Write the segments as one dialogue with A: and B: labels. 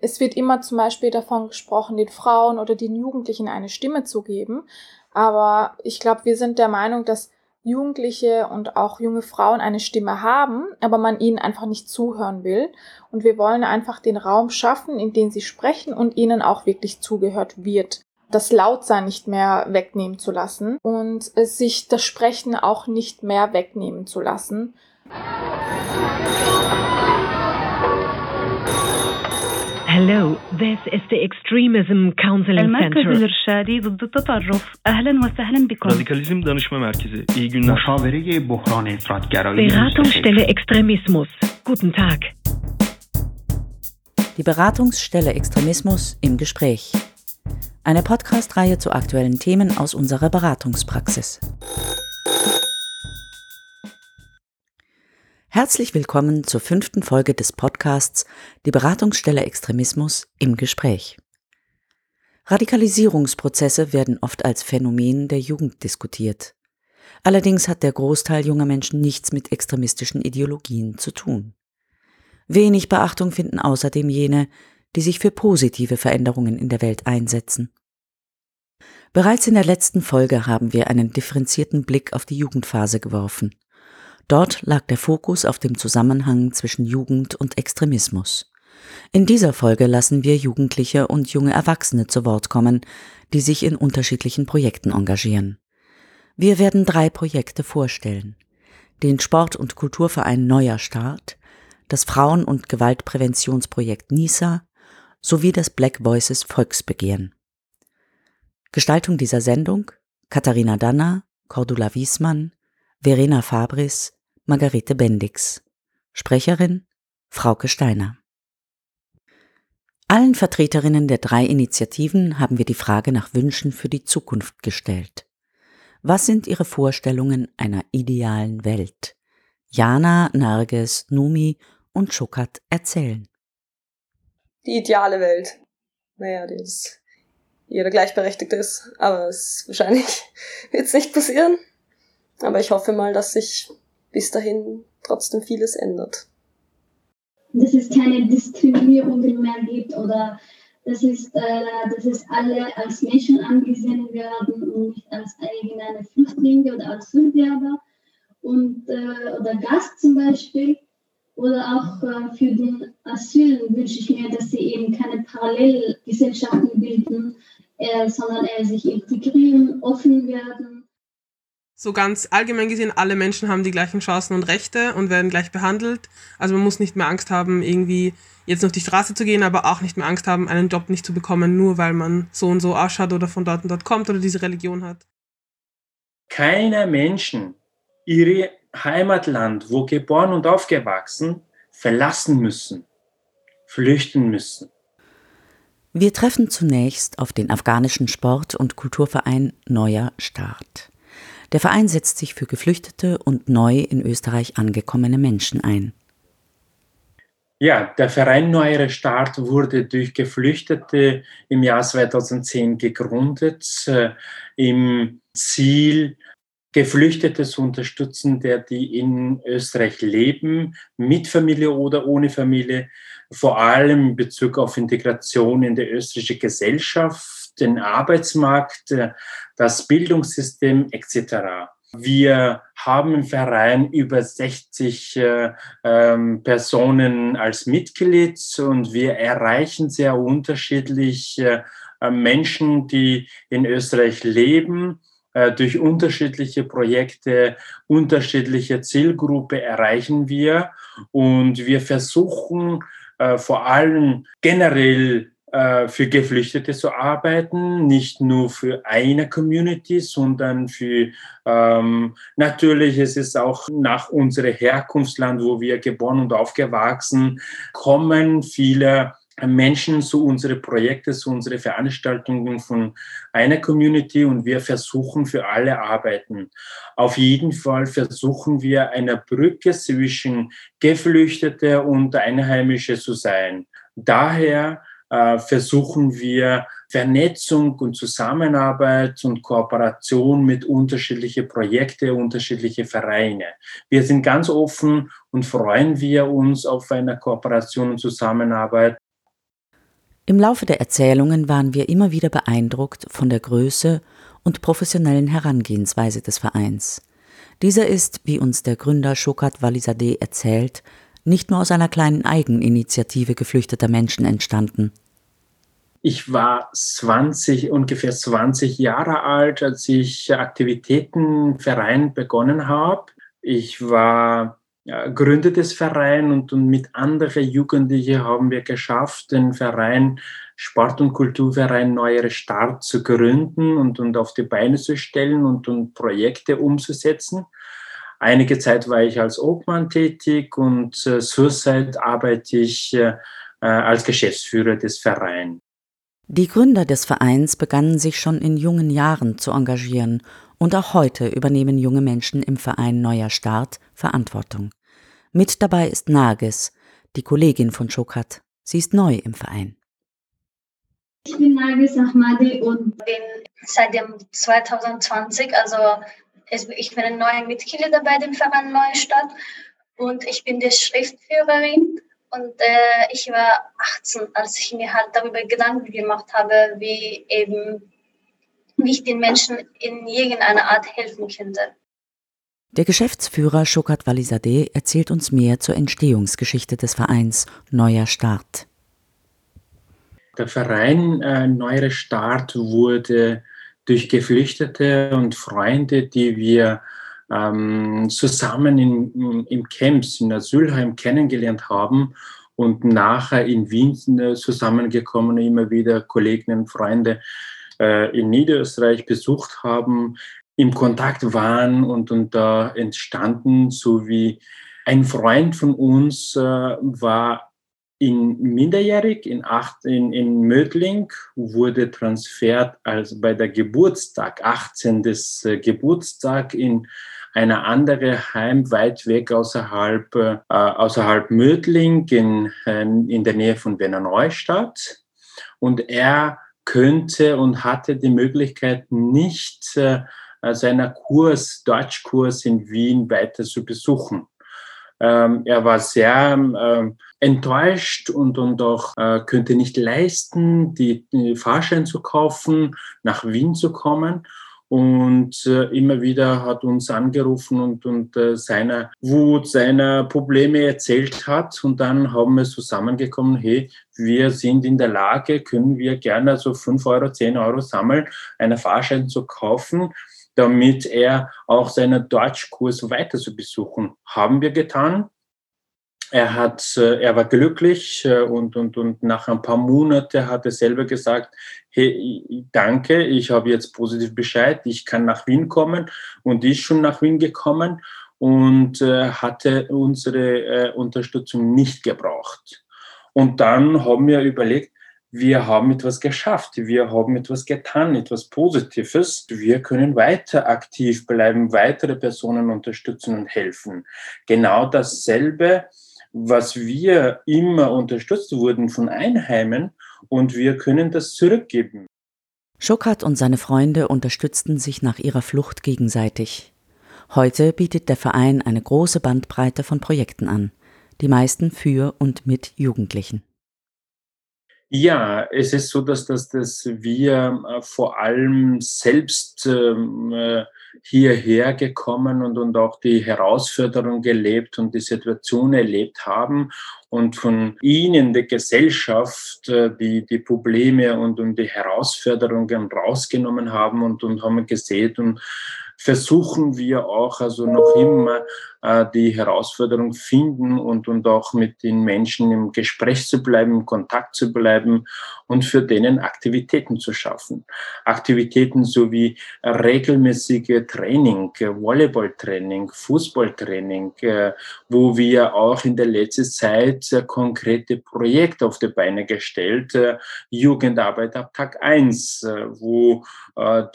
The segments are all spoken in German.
A: Es wird immer zum Beispiel davon gesprochen, den Frauen oder den Jugendlichen eine Stimme zu geben. Aber ich glaube, wir sind der Meinung, dass Jugendliche und auch junge Frauen eine Stimme haben, aber man ihnen einfach nicht zuhören will. Und wir wollen einfach den Raum schaffen, in dem sie sprechen und ihnen auch wirklich zugehört wird. Das Lautsein nicht mehr wegnehmen zu lassen und sich das Sprechen auch nicht mehr wegnehmen zu lassen.
B: Hello, this is the Extremism Counseling
C: المركز
B: Center.
C: الإرشادي ضد التطرف أهلا وسهلا بكم
D: Radikalizm Danışma Merkezi. İyi günler.
E: مشاوره بحران افراطگرایی
B: Beratungsstelle Extremismus. Guten Tag.
F: Die Beratungsstelle Extremismus im Gespräch. Eine Podcast-Reihe zu aktuellen Themen aus unserer Beratungspraxis. Herzlich willkommen zur fünften Folge des Podcasts Die Beratungsstelle Extremismus im Gespräch. Radikalisierungsprozesse werden oft als Phänomen der Jugend diskutiert. Allerdings hat der Großteil junger Menschen nichts mit extremistischen Ideologien zu tun. Wenig Beachtung finden außerdem jene, die sich für positive Veränderungen in der Welt einsetzen. Bereits in der letzten Folge haben wir einen differenzierten Blick auf die Jugendphase geworfen. Dort lag der Fokus auf dem Zusammenhang zwischen Jugend und Extremismus. In dieser Folge lassen wir Jugendliche und junge Erwachsene zu Wort kommen, die sich in unterschiedlichen Projekten engagieren. Wir werden drei Projekte vorstellen. Den Sport- und Kulturverein Neuer Start, das Frauen- und Gewaltpräventionsprojekt NISA sowie das Black Voices Volksbegehren. Gestaltung dieser Sendung Katharina Danner, Cordula Wiesmann, Verena Fabris, Margarete Bendix. Sprecherin Frauke Steiner. Allen Vertreterinnen der drei Initiativen haben wir die Frage nach Wünschen für die Zukunft gestellt. Was sind ihre Vorstellungen einer idealen Welt? Jana, Narges, Numi und Schukat erzählen.
G: die ideale Welt. Naja, die ist jeder gleichberechtigt ist, aber es wahrscheinlich wird es nicht passieren. Aber ich hoffe mal, dass sich bis dahin trotzdem vieles ändert.
H: dass es keine Diskriminierungen mehr gibt oder dass es, äh, dass es alle als Menschen angesehen werden und nicht als eigene Flüchtlinge oder Asylwerber und, äh, oder Gast zum Beispiel. Oder auch äh, für den Asyl wünsche ich mir, dass sie eben keine Parallelgesellschaften bilden, äh, sondern eher sich integrieren, offen werden.
I: So ganz allgemein gesehen, alle Menschen haben die gleichen Chancen und Rechte und werden gleich behandelt. Also man muss nicht mehr Angst haben, irgendwie jetzt auf die Straße zu gehen, aber auch nicht mehr Angst haben, einen Job nicht zu bekommen, nur weil man so und so ausschaut oder von dort und dort kommt oder diese Religion hat.
J: keine Menschen ihre Heimatland, wo geboren und aufgewachsen, verlassen müssen, flüchten müssen.
F: Wir treffen zunächst auf den afghanischen Sport- und Kulturverein Neuer Start. Der Verein setzt sich für geflüchtete und neu in Österreich angekommene Menschen ein.
J: Ja, der Verein Neuere Start wurde durch Geflüchtete im Jahr 2010 gegründet, äh, im Ziel, Geflüchtete zu unterstützen, der die in Österreich leben, mit Familie oder ohne Familie, vor allem in Bezug auf Integration in die österreichische Gesellschaft, den Arbeitsmarkt, äh, das Bildungssystem etc. Wir haben im Verein über 60 äh, ähm, Personen als Mitglied und wir erreichen sehr unterschiedlich äh, Menschen, die in Österreich leben. Äh, durch unterschiedliche Projekte, unterschiedliche Zielgruppe erreichen wir und wir versuchen äh, vor allem generell äh, für Geflüchtete zu arbeiten, nicht nur für eine Community, sondern für ähm, natürlich es ist auch nach unserem Herkunftsland, wo wir geboren und aufgewachsen, kommen viele Menschen zu unseren Projekten, zu unseren Veranstaltungen von einer Community und wir versuchen für alle arbeiten. Auf jeden Fall versuchen wir eine Brücke zwischen Geflüchtete und Einheimische zu sein. Daher äh, versuchen wir Vernetzung und Zusammenarbeit und Kooperation mit unterschiedlichen Projekten, unterschiedliche Vereine. Wir sind ganz offen und freuen wir uns auf eine Kooperation und Zusammenarbeit.
F: Im Laufe der Erzählungen waren wir immer wieder beeindruckt von der Größe und professionellen Herangehensweise des Vereins. Dieser ist, wie uns der Gründer Shokat Walizadeh erzählt, nicht nur aus einer kleinen Eigeninitiative geflüchteter Menschen entstanden.
J: Ich war 20, ungefähr 20 Jahre alt, als ich Aktivitätenverein begonnen habe. Ich war Gründer des Vereins und, und mit anderen Jugendlichen haben wir geschafft, den Verein Sport- und Kulturverein Neuere Start zu gründen und, und auf die Beine zu stellen und, und Projekte umzusetzen. Einige Zeit war ich als Obmann tätig und äh, zurzeit arbeite ich äh, äh, als Geschäftsführer des Vereins.
F: Die Gründer des Vereins begannen sich schon in jungen Jahren zu engagieren und auch heute übernehmen junge Menschen im Verein Neuer Start Verantwortung. Mit dabei ist Nages, die Kollegin von Schokat. Sie ist neu im Verein.
H: Ich bin Nagis Ahmadi und bin seit dem 2020, also ich bin ein neuer Mitglied bei dem Verein Neustadt und ich bin die Schriftführerin und äh, ich war 18, als ich mir halt darüber Gedanken gemacht habe, wie eben wie ich den Menschen in irgendeiner Art helfen könnte.
F: Der Geschäftsführer Shokat Walizadeh erzählt uns mehr zur Entstehungsgeschichte des Vereins Neuer Start.
J: Der Verein äh, Neuer Start wurde durch Geflüchtete und Freunde, die wir ähm, zusammen in, im Camps, in Asylheim kennengelernt haben und nachher in Wien zusammengekommen, immer wieder Kollegen und Freunde äh, in Niederösterreich besucht haben, im Kontakt waren und, und da entstanden, so wie ein Freund von uns äh, war in minderjährig in, acht, in, in Mödling, wurde transfert als bei der Geburtstag, 18. Des, äh, Geburtstag in eine andere Heim weit weg außerhalb, äh, außerhalb Mödling in, äh, in der Nähe von Wiener Neustadt. Und er könnte und hatte die Möglichkeit nicht äh, seiner Kurs, Deutschkurs in Wien weiter zu besuchen. Ähm, er war sehr ähm, enttäuscht und, und auch äh, könnte nicht leisten, die, die Fahrschein zu kaufen, nach Wien zu kommen und äh, immer wieder hat uns angerufen und, und äh, seiner Wut, seiner Probleme erzählt hat. Und dann haben wir zusammengekommen, hey, wir sind in der Lage, können wir gerne so fünf Euro, zehn Euro sammeln, einen Fahrschein zu kaufen, damit er auch seinen Deutschkurs weiter zu besuchen. Haben wir getan. Er hat, äh, er war glücklich äh, und, und, und nach ein paar Monaten hat er selber gesagt, hey, danke, ich habe jetzt positiv Bescheid, ich kann nach Wien kommen und ist schon nach Wien gekommen und äh, hatte unsere Unterstützung nicht gebraucht. Und dann haben wir überlegt, wir haben etwas geschafft, wir haben etwas getan, etwas Positives. Wir können weiter aktiv bleiben, weitere Personen unterstützen und helfen. Genau dasselbe was wir immer unterstützt wurden von Einheimen und wir können das zurückgeben.
F: Schokat und seine Freunde unterstützten sich nach ihrer Flucht gegenseitig. Heute bietet der Verein eine große Bandbreite von Projekten an, die meisten für und mit Jugendlichen.
J: Ja, es ist so, dass, dass, dass wir äh, vor allem selbst ähm, äh, hierher gekommen und, und auch die Herausforderung gelebt und die Situation erlebt haben und von ihnen, der Gesellschaft, äh, die, die Probleme und, und die Herausforderungen rausgenommen haben und, und haben gesehen und versuchen wir auch also noch immer äh, die Herausforderung finden und, und auch mit den Menschen im Gespräch zu bleiben, im Kontakt zu bleiben und für denen Aktivitäten zu schaffen. Aktivitäten sowie regelmäßige Training, Volleyballtraining, Fußballtraining, äh, wo wir auch in der letzten Zeit äh, konkrete Projekte auf die Beine gestellt, äh, Jugendarbeit ab Tag eins, wo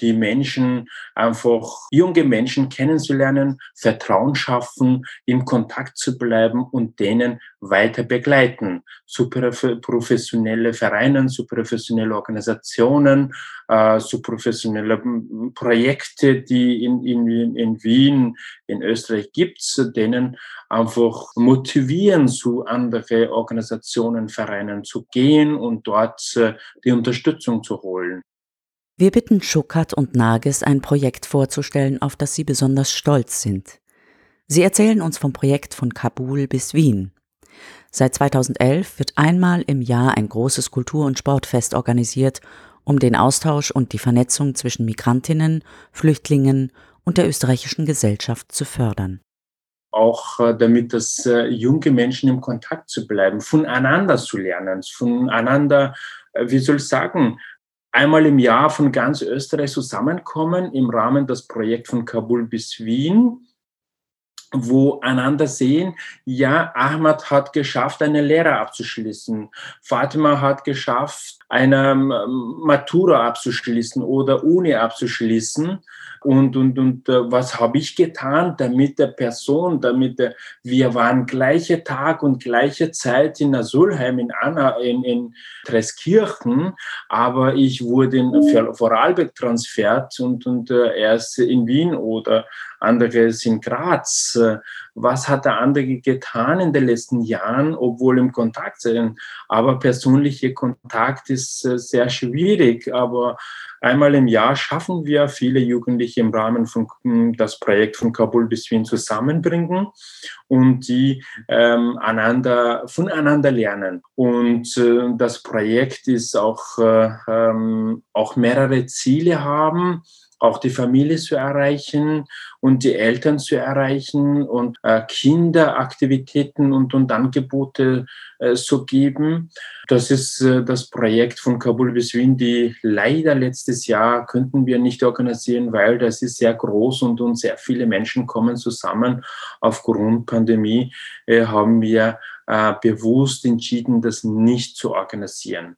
J: die Menschen einfach junge Menschen kennenzulernen, Vertrauen schaffen, im Kontakt zu bleiben und denen weiter begleiten. Super professionelle Vereine, super professionelle Organisationen, äh, super professionelle Projekte, die in, in, in Wien, in Österreich gibt, denen einfach motivieren, zu andere Organisationen, Vereinen zu gehen und dort äh, die Unterstützung zu holen.
F: Wir bitten Schukat und Nages, ein Projekt vorzustellen, auf das sie besonders stolz sind. Sie erzählen uns vom Projekt von Kabul bis Wien. Seit 2011 wird einmal im Jahr ein großes Kultur- und Sportfest organisiert, um den Austausch und die Vernetzung zwischen Migrantinnen, Flüchtlingen und der österreichischen Gesellschaft zu fördern.
J: Auch äh, damit das äh, junge Menschen im Kontakt zu bleiben, voneinander zu lernen, voneinander, äh, wie soll ich sagen, einmal im Jahr von ganz Österreich zusammenkommen im Rahmen des Projekts von Kabul bis Wien, wo einander sehen, ja, Ahmad hat geschafft, eine Lehre abzuschließen. Fatima hat geschafft, eine ähm, Matura abzuschließen oder Uni abzuschließen und, und, und äh, was habe ich getan, damit der Person, damit der, wir waren gleiche Tag und gleiche Zeit in Asulheim, in Anna, in, in Treskirchen, aber ich wurde in Vorarlberg transfert und, und äh, erst in Wien oder anderes in Graz. Was hat der andere getan in den letzten Jahren, obwohl im Kontakt sind? Aber persönlicher Kontakt ist äh, sehr schwierig, aber Einmal im Jahr schaffen wir viele Jugendliche im Rahmen von hm, das Projekt von Kabul bis Wien zusammenbringen und die ähm, einander, voneinander lernen. Und äh, das Projekt ist auch, äh, ähm, auch mehrere Ziele haben auch die Familie zu erreichen und die Eltern zu erreichen und äh, Kinderaktivitäten und, und Angebote äh, zu geben. Das ist äh, das Projekt von Kabul bis Wien, die leider letztes Jahr könnten wir nicht organisieren, weil das ist sehr groß und, und sehr viele Menschen kommen zusammen. Aufgrund Pandemie äh, haben wir äh, bewusst entschieden, das nicht zu organisieren.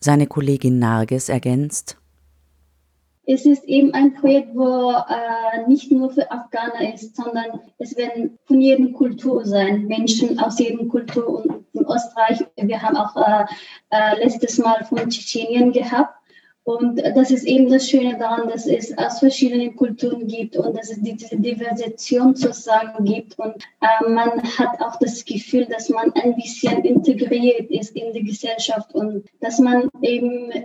F: Seine Kollegin Narges ergänzt,
H: es ist eben ein Projekt, wo äh, nicht nur für Afghaner ist, sondern es werden von jeder Kultur sein, Menschen aus jeder Kultur und in Österreich. Wir haben auch äh, äh, letztes Mal von Tschetschenien gehabt und das ist eben das Schöne daran, dass es aus verschiedenen Kulturen gibt und dass es diese Diversität sozusagen gibt. Und äh, man hat auch das Gefühl, dass man ein bisschen integriert ist in die Gesellschaft und dass man eben äh,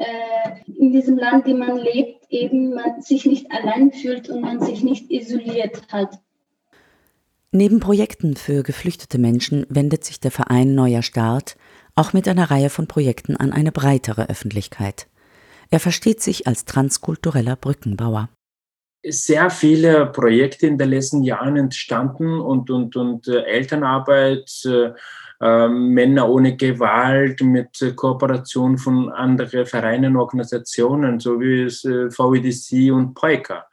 H: in diesem Land, in dem man lebt, eben man sich nicht allein fühlt und man sich nicht isoliert hat.
F: Neben Projekten für geflüchtete Menschen wendet sich der Verein Neuer Start auch mit einer Reihe von Projekten an eine breitere Öffentlichkeit. Er versteht sich als transkultureller Brückenbauer.
J: Sehr viele Projekte in den letzten Jahren entstanden und, und, und äh, Elternarbeit, äh, äh, Männer ohne Gewalt mit äh, Kooperation von anderen Vereinen, Organisationen, so wie es, äh, VEDC und POICA.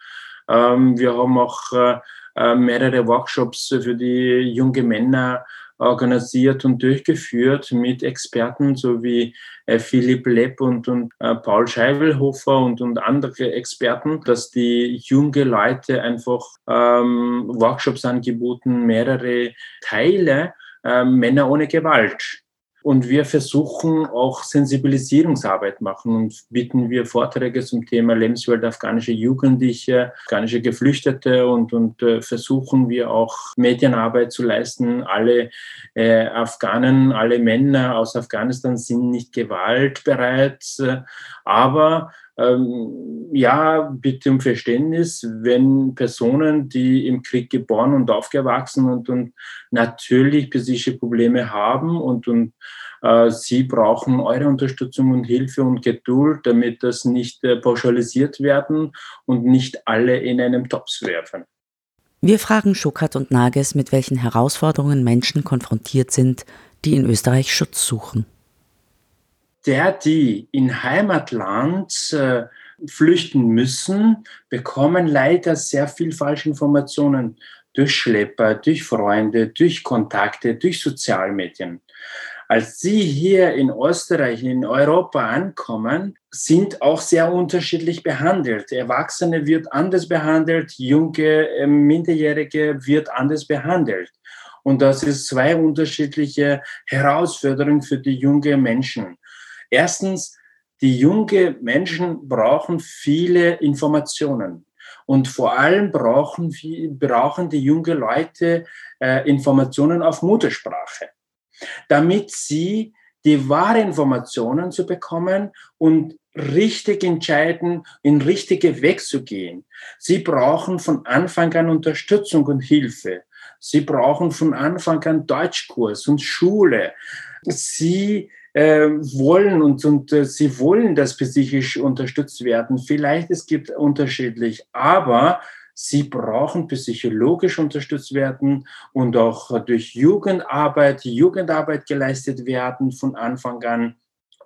J: Ähm, wir haben auch äh, mehrere Workshops für die jungen Männer organisiert und durchgeführt mit Experten sowie äh, Philipp Lepp und, und äh, Paul Scheibelhofer und, und andere Experten, dass die junge Leute einfach ähm, Workshops angeboten, mehrere Teile, äh, Männer ohne Gewalt und wir versuchen auch Sensibilisierungsarbeit machen und bieten wir Vorträge zum Thema Lebenswelt afghanische Jugendliche, afghanische Geflüchtete und, und äh, versuchen wir auch Medienarbeit zu leisten. Alle äh, Afghanen, alle Männer aus Afghanistan sind nicht gewaltbereit, äh, aber ähm, ja, bitte um Verständnis, wenn Personen, die im Krieg geboren und aufgewachsen und, und natürlich psychische Probleme haben und, und sie brauchen eure Unterstützung und Hilfe und Geduld, damit das nicht äh, pauschalisiert werden und nicht alle in einem Tops werfen.
F: Wir fragen Schuckert und Nages, mit welchen Herausforderungen Menschen konfrontiert sind, die in Österreich Schutz suchen
J: der, die in Heimatland äh, flüchten müssen, bekommen leider sehr viel falsche Informationen durch Schlepper, durch Freunde, durch Kontakte, durch Sozialmedien. Als sie hier in Österreich, in Europa ankommen, sind auch sehr unterschiedlich behandelt. Erwachsene wird anders behandelt, junge, äh, Minderjährige wird anders behandelt. Und das ist zwei unterschiedliche Herausforderungen für die jungen Menschen. Erstens, die jungen Menschen brauchen viele Informationen. Und vor allem brauchen, brauchen die jungen Leute äh, Informationen auf Muttersprache, damit sie die wahre Informationen zu bekommen und richtig entscheiden, in richtige Weg zu gehen. Sie brauchen von Anfang an Unterstützung und Hilfe. Sie brauchen von Anfang an Deutschkurs und Schule. Sie äh, wollen und, und äh, sie wollen, dass psychisch unterstützt werden. Vielleicht es gibt unterschiedlich, aber sie brauchen psychologisch unterstützt werden und auch durch Jugendarbeit, Jugendarbeit geleistet werden von Anfang an.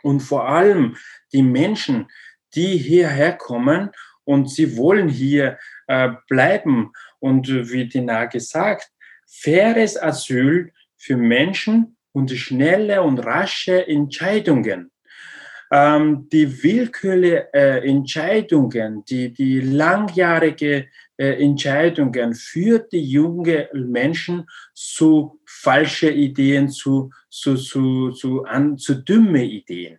J: Und vor allem die Menschen, die hierher kommen und sie wollen hier äh, bleiben und wie Dina gesagt, faires Asyl für Menschen und schnelle und rasche Entscheidungen. Ähm, die willkürliche äh, Entscheidungen, die, die langjährige äh, Entscheidungen führt die jungen Menschen zu falsche Ideen, zu, zu, zu, zu, an, zu dumme Ideen.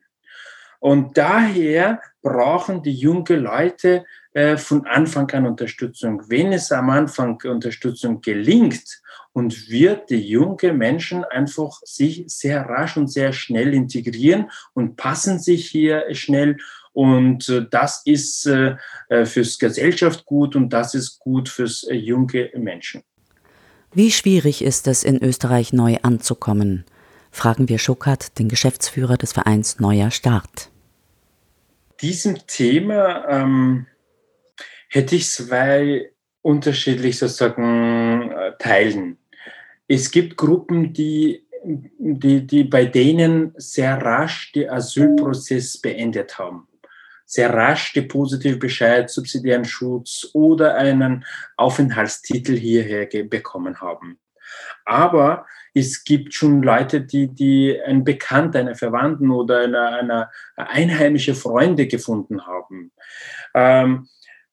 J: Und daher brauchen die jungen Leute äh, von Anfang an Unterstützung. Wenn es am Anfang Unterstützung gelingt, und wird die junge Menschen einfach sich sehr rasch und sehr schnell integrieren und passen sich hier schnell. Und äh, das ist äh, äh, fürs Gesellschaft gut und das ist gut fürs junge Menschen.
F: Wie schwierig ist es, in Österreich neu anzukommen? Fragen wir Schuckert, den Geschäftsführer des Vereins Neuer Start.
J: Diesem Thema ähm, hätte ich zwei unterschiedlich sozusagen Teilen. Es gibt Gruppen, die, die, die bei denen sehr rasch den Asylprozess beendet haben. Sehr rasch den positiven Bescheid, subsidiären Schutz oder einen Aufenthaltstitel hierher bekommen haben. Aber es gibt schon Leute, die, die einen Bekannten, einen Verwandten oder eine, eine einheimische Freunde gefunden haben ähm,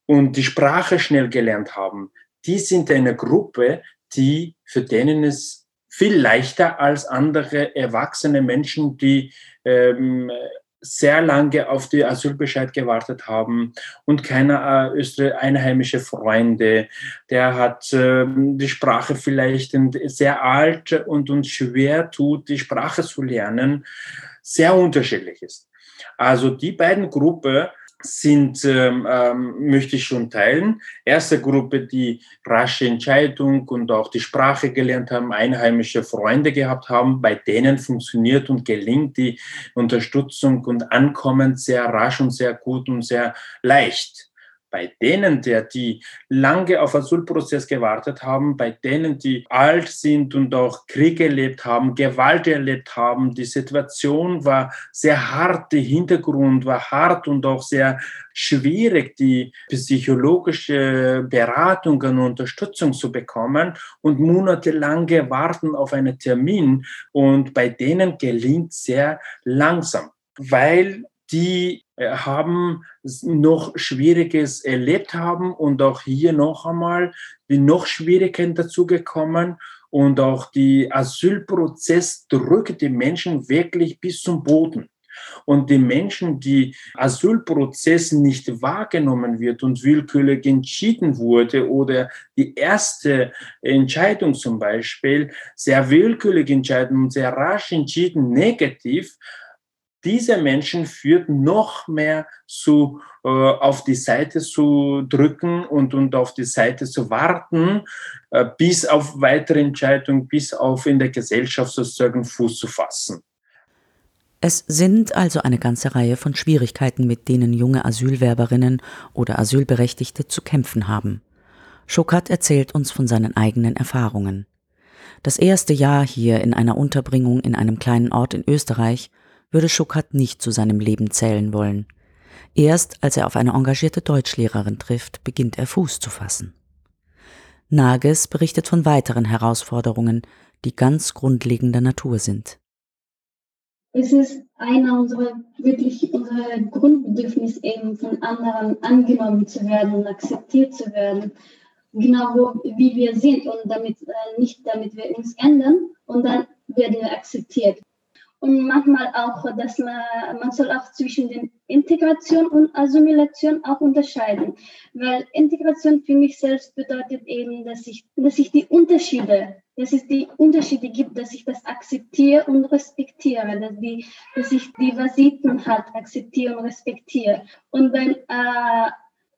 J: und die Sprache schnell gelernt haben. Die sind eine Gruppe, die, für denen es viel leichter als andere erwachsene Menschen, die ähm, sehr lange auf die Asylbescheid gewartet haben und keine äh, einheimische Freunde. Der hat äh, die Sprache vielleicht sehr alt und uns schwer tut, die Sprache zu lernen, sehr unterschiedlich ist. Also die beiden Gruppen sind, ähm, ähm, möchte ich schon teilen. Erste Gruppe, die rasche Entscheidung und auch die Sprache gelernt haben, einheimische Freunde gehabt haben, bei denen funktioniert und gelingt die Unterstützung und Ankommen sehr rasch und sehr gut und sehr leicht bei denen, der die lange auf Asylprozess gewartet haben, bei denen, die alt sind und auch Krieg erlebt haben, Gewalt erlebt haben, die Situation war sehr hart, der Hintergrund war hart und auch sehr schwierig, die psychologische Beratung und Unterstützung zu bekommen und monatelange warten auf einen Termin und bei denen gelingt sehr langsam, weil die haben noch Schwieriges erlebt haben und auch hier noch einmal die noch Schwierigkeiten dazugekommen und auch die Asylprozess drückt die Menschen wirklich bis zum Boden. Und die Menschen, die Asylprozess nicht wahrgenommen wird und willkürlich entschieden wurde oder die erste Entscheidung zum Beispiel sehr willkürlich entschieden und sehr rasch entschieden negativ, diese Menschen führt noch mehr zu, äh, auf die Seite zu drücken und, und auf die Seite zu warten, äh, bis auf weitere Entscheidungen, bis auf in der Gesellschaft sozusagen Fuß zu fassen.
F: Es sind also eine ganze Reihe von Schwierigkeiten, mit denen junge Asylwerberinnen oder Asylberechtigte zu kämpfen haben. Schokat erzählt uns von seinen eigenen Erfahrungen. Das erste Jahr hier in einer Unterbringung in einem kleinen Ort in Österreich würde Schuckert nicht zu seinem Leben zählen wollen. Erst als er auf eine engagierte Deutschlehrerin trifft, beginnt er Fuß zu fassen. Nages berichtet von weiteren Herausforderungen, die ganz grundlegender Natur sind.
H: Es ist einer unserer wirklich unsere Grundbedürfnisse eben von anderen angenommen zu werden und akzeptiert zu werden. genau wo, wie wir sind und damit äh, nicht, damit wir uns ändern und dann werden wir akzeptiert. Und manchmal auch, dass man, man soll auch zwischen den Integration und Assimilation auch unterscheiden. Weil Integration für mich selbst bedeutet eben, dass ich, dass ich die Unterschiede, dass es die Unterschiede gibt, dass ich das akzeptiere und respektiere, dass, die, dass ich Diversiten halt akzeptiere und respektiere. Und, wenn, äh,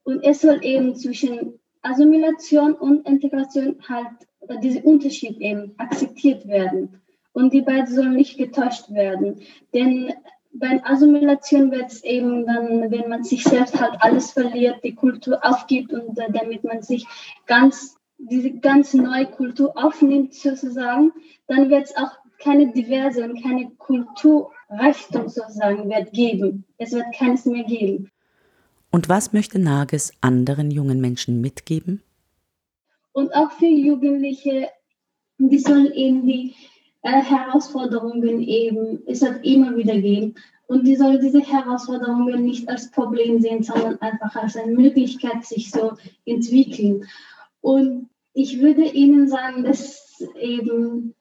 H: und es soll eben zwischen Assimilation und Integration halt dieser Unterschied eben akzeptiert werden. Und die beiden sollen nicht getäuscht werden. Denn bei Assimilation wird es eben dann, wenn man sich selbst halt alles verliert, die Kultur aufgibt und äh, damit man sich ganz, diese ganz neue Kultur aufnimmt sozusagen, dann wird es auch keine diverse und keine Kulturreichtum sozusagen wird geben. Es wird keines mehr geben.
F: Und was möchte Nages anderen jungen Menschen mitgeben?
H: Und auch für Jugendliche, die sollen eben die äh, Herausforderungen eben, es wird immer wieder geben. Und die sollen diese Herausforderungen nicht als Problem sehen, sondern einfach als eine Möglichkeit, sich so entwickeln. Und ich würde Ihnen sagen, dass eben,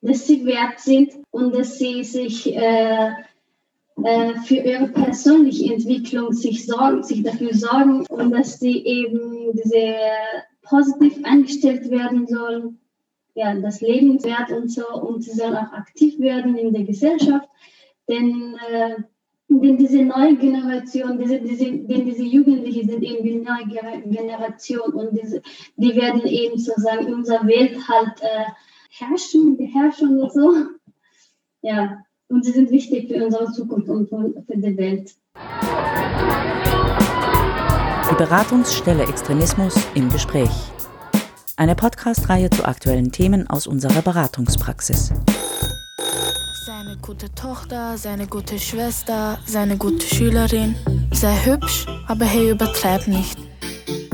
H: dass sie wert sind und dass sie sich äh, äh, für ihre persönliche Entwicklung sich sorgen, sich dafür sorgen und dass sie eben sehr positiv eingestellt werden sollen, ja, das Lebenswert und so und sie sollen auch aktiv werden in der Gesellschaft, denn äh, denn diese neue Generation, diese, diese, denn diese Jugendlichen sind eben die neue Generation und diese, die werden eben sozusagen in unserer Welt halt äh, herrschen, beherrschen und so. Ja, und sie sind wichtig für unsere Zukunft und für die Welt.
F: Die Beratungsstelle Extremismus im Gespräch. Eine Podcast-Reihe zu aktuellen Themen aus unserer Beratungspraxis.
K: Seine gute Tochter, seine gute Schwester, seine gute Schülerin. Sei hübsch, aber hey, übertreib nicht.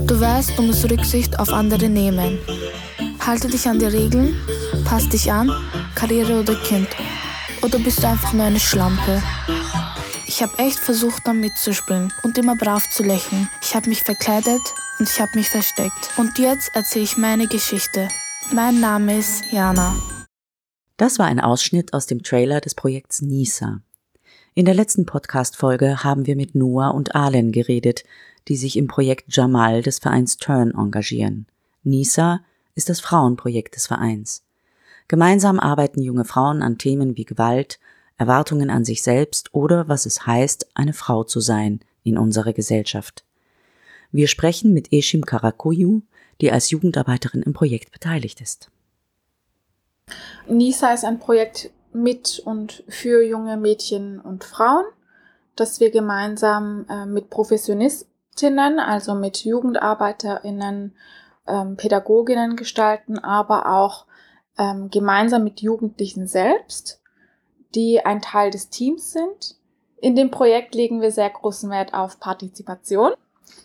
K: Du weißt, du musst Rücksicht auf andere nehmen. Halte dich an die Regeln, pass dich an, Karriere oder Kind. Oder bist du einfach nur eine Schlampe? Ich habe echt versucht, da mitzuspielen und immer brav zu lächeln. Ich habe mich verkleidet und ich habe mich versteckt. Und jetzt erzähle ich meine Geschichte. Mein Name ist Jana.
F: Das war ein Ausschnitt aus dem Trailer des Projekts NISA. In der letzten Podcast-Folge haben wir mit Noah und Alen geredet, die sich im Projekt Jamal des Vereins Turn engagieren. NISA ist das Frauenprojekt des Vereins. Gemeinsam arbeiten junge Frauen an Themen wie Gewalt, Erwartungen an sich selbst oder was es heißt, eine Frau zu sein in unserer Gesellschaft. Wir sprechen mit Eshim Karakoyu, die als Jugendarbeiterin im Projekt beteiligt ist.
A: NISA ist ein Projekt mit und für junge Mädchen und Frauen, das wir gemeinsam äh, mit Professionistinnen, also mit Jugendarbeiterinnen, ähm, Pädagoginnen gestalten, aber auch ähm, gemeinsam mit Jugendlichen selbst, die ein Teil des Teams sind. In dem Projekt legen wir sehr großen Wert auf Partizipation.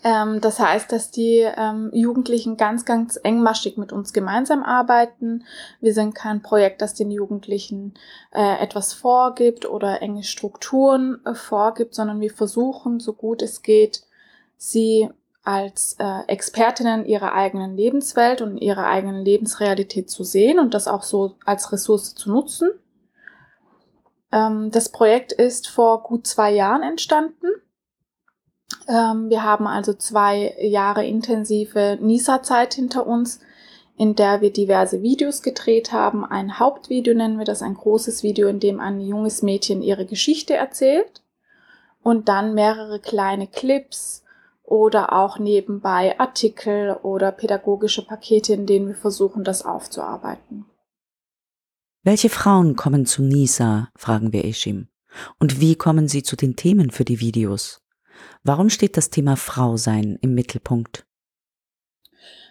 A: Ähm, das heißt, dass die ähm, Jugendlichen ganz, ganz engmaschig mit uns gemeinsam arbeiten. Wir sind kein Projekt, das den Jugendlichen äh, etwas vorgibt oder enge Strukturen äh, vorgibt, sondern wir versuchen, so gut es geht, sie als äh, Expertinnen ihrer eigenen Lebenswelt und ihrer eigenen Lebensrealität zu sehen und das auch so als Ressource zu nutzen. Ähm, das Projekt ist vor gut zwei Jahren entstanden. Ähm, wir haben also zwei Jahre intensive NISA-Zeit hinter uns, in der wir diverse Videos gedreht haben. Ein Hauptvideo nennen wir das, ein großes Video, in dem ein junges Mädchen ihre Geschichte erzählt. Und dann mehrere kleine Clips, oder auch nebenbei Artikel oder pädagogische Pakete, in denen wir versuchen, das aufzuarbeiten.
F: Welche Frauen kommen zu NISA, fragen wir Eshim. Und wie kommen sie zu den Themen für die Videos? Warum steht das Thema Frausein im Mittelpunkt?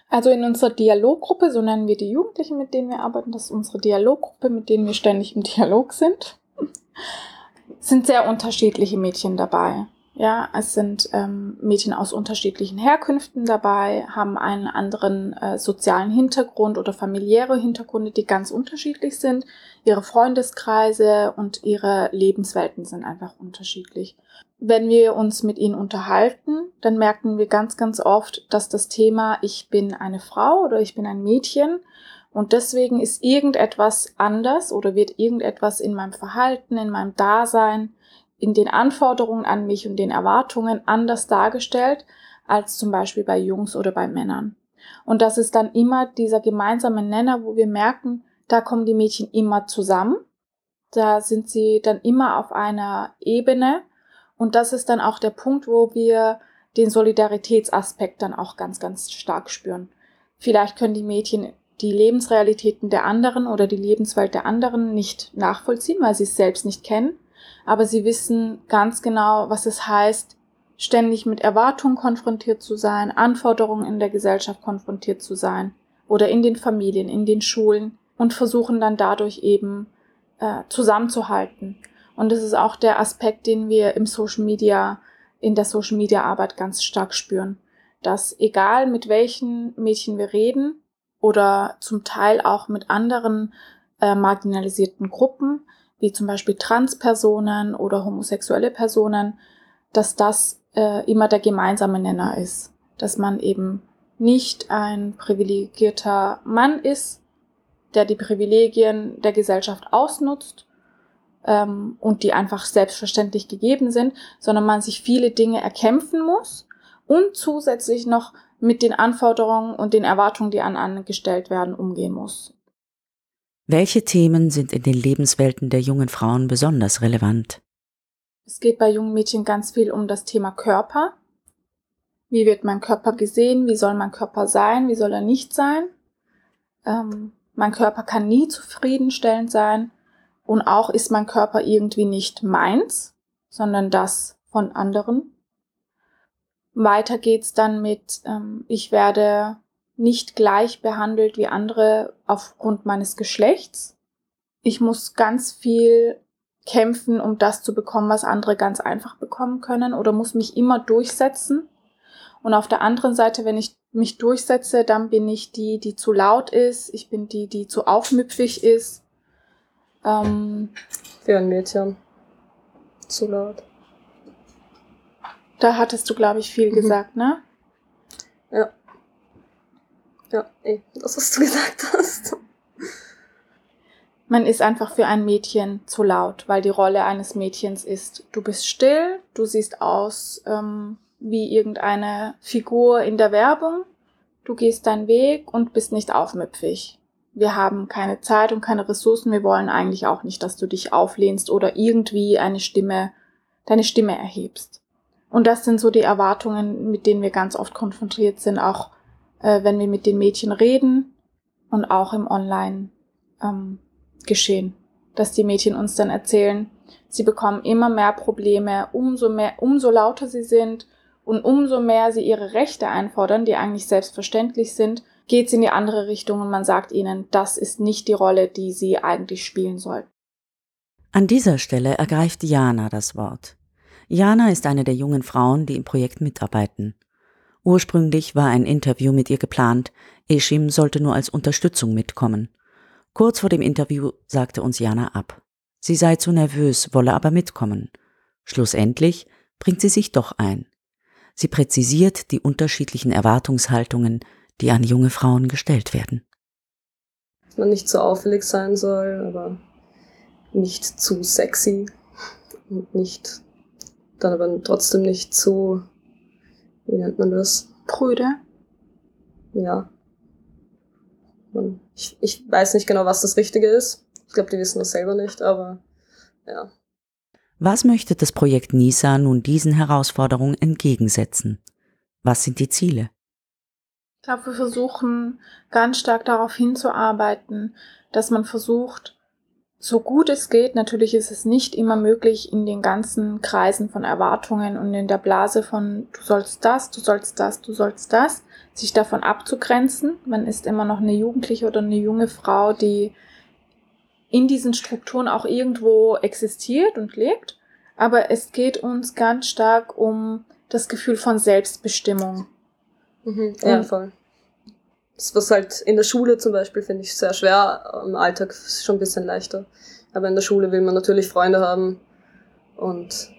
A: Also in unserer Dialoggruppe, so nennen wir die Jugendlichen, mit denen wir arbeiten, das ist unsere Dialoggruppe, mit denen wir ständig im Dialog sind, sind sehr unterschiedliche Mädchen dabei. Ja, es sind ähm, Mädchen aus unterschiedlichen Herkünften dabei, haben einen anderen äh, sozialen Hintergrund oder familiäre Hintergründe, die ganz unterschiedlich sind. Ihre Freundeskreise und ihre Lebenswelten sind einfach unterschiedlich. Wenn wir uns mit ihnen unterhalten, dann merken wir ganz, ganz oft, dass das Thema Ich bin eine Frau oder ich bin ein Mädchen und deswegen ist irgendetwas anders oder wird irgendetwas in meinem Verhalten, in meinem Dasein, in den Anforderungen an mich und den Erwartungen anders dargestellt als zum Beispiel bei Jungs oder bei Männern. Und das ist dann immer dieser gemeinsame Nenner, wo wir merken, da kommen die Mädchen immer zusammen. Da sind sie dann immer auf einer Ebene. Und das ist dann auch der Punkt, wo wir den Solidaritätsaspekt dann auch ganz, ganz stark spüren. Vielleicht können die Mädchen die Lebensrealitäten der anderen oder die Lebenswelt der anderen nicht nachvollziehen, weil sie es selbst nicht kennen aber sie wissen ganz genau, was es heißt, ständig mit Erwartungen konfrontiert zu sein, Anforderungen in der Gesellschaft konfrontiert zu sein oder in den Familien, in den Schulen und versuchen dann dadurch eben äh, zusammenzuhalten. Und das ist auch der Aspekt, den wir im Social Media, in der Social Media Arbeit ganz stark spüren, dass egal mit welchen Mädchen wir reden oder zum Teil auch mit anderen äh, marginalisierten Gruppen, wie zum Beispiel Transpersonen oder homosexuelle Personen, dass das äh, immer der gemeinsame Nenner ist. Dass man eben nicht ein privilegierter Mann ist, der die Privilegien der Gesellschaft ausnutzt ähm, und die einfach selbstverständlich gegeben sind, sondern man sich viele Dinge erkämpfen muss und zusätzlich noch mit den Anforderungen und den Erwartungen, die an einen gestellt werden, umgehen muss.
F: Welche Themen sind in den Lebenswelten der jungen Frauen besonders relevant?
A: Es geht bei jungen Mädchen ganz viel um das Thema Körper. Wie wird mein Körper gesehen? Wie soll mein Körper sein? Wie soll er nicht sein? Ähm, mein Körper kann nie zufriedenstellend sein. Und auch ist mein Körper irgendwie nicht meins, sondern das von anderen. Weiter geht's dann mit, ähm, ich werde nicht gleich behandelt wie andere aufgrund meines Geschlechts. Ich muss ganz viel kämpfen, um das zu bekommen, was andere ganz einfach bekommen können oder muss mich immer durchsetzen. Und auf der anderen Seite, wenn ich mich durchsetze, dann bin ich die, die zu laut ist. Ich bin die, die zu aufmüpfig ist. Ähm,
G: Für ein Mädchen. Zu laut.
A: Da hattest du, glaube ich, viel mhm. gesagt, ne?
G: Ja. Ja, ey, das, was du gesagt hast.
A: Man ist einfach für ein Mädchen zu laut, weil die Rolle eines Mädchens ist, du bist still, du siehst aus ähm, wie irgendeine Figur in der Werbung, du gehst deinen Weg und bist nicht aufmüpfig. Wir haben keine Zeit und keine Ressourcen, wir wollen eigentlich auch nicht, dass du dich auflehnst oder irgendwie eine Stimme, deine Stimme erhebst. Und das sind so die Erwartungen, mit denen wir ganz oft konfrontiert sind, auch äh, wenn wir mit den Mädchen reden und auch im Online-Geschehen, ähm, dass die Mädchen uns dann erzählen, sie bekommen immer mehr Probleme, umso mehr, umso lauter sie sind und umso mehr sie ihre Rechte einfordern, die eigentlich selbstverständlich sind, geht es in die andere Richtung und man sagt ihnen, das ist nicht die Rolle, die sie eigentlich spielen sollten.
F: An dieser Stelle ergreift Jana das Wort. Jana ist eine der jungen Frauen, die im Projekt mitarbeiten. Ursprünglich war ein Interview mit ihr geplant, Eshim sollte nur als Unterstützung mitkommen. Kurz vor dem Interview sagte uns Jana ab. Sie sei zu nervös, wolle aber mitkommen. Schlussendlich bringt sie sich doch ein. Sie präzisiert die unterschiedlichen Erwartungshaltungen, die an junge Frauen gestellt werden.
G: Dass man nicht zu auffällig sein soll, aber nicht zu sexy und nicht, dann aber trotzdem nicht zu wie nennt man das?
A: Prüde.
G: Ja. Ich, ich weiß nicht genau, was das Richtige ist. Ich glaube, die wissen das selber nicht, aber ja.
F: Was möchte das Projekt NISA nun diesen Herausforderungen entgegensetzen? Was sind die Ziele?
A: Ich glaube, wir versuchen ganz stark darauf hinzuarbeiten, dass man versucht, so gut es geht, natürlich ist es nicht immer möglich in den ganzen Kreisen von Erwartungen und in der Blase von du sollst das, du sollst das, du sollst das, sich davon abzugrenzen. Man ist immer noch eine Jugendliche oder eine junge Frau, die in diesen Strukturen auch irgendwo existiert und lebt. aber es geht uns ganz stark um das Gefühl von Selbstbestimmung.
G: Mhm, ja, voll. Das was halt in der Schule zum Beispiel finde ich sehr schwer, im Alltag ist schon ein bisschen leichter. Aber in der Schule will man natürlich Freunde haben und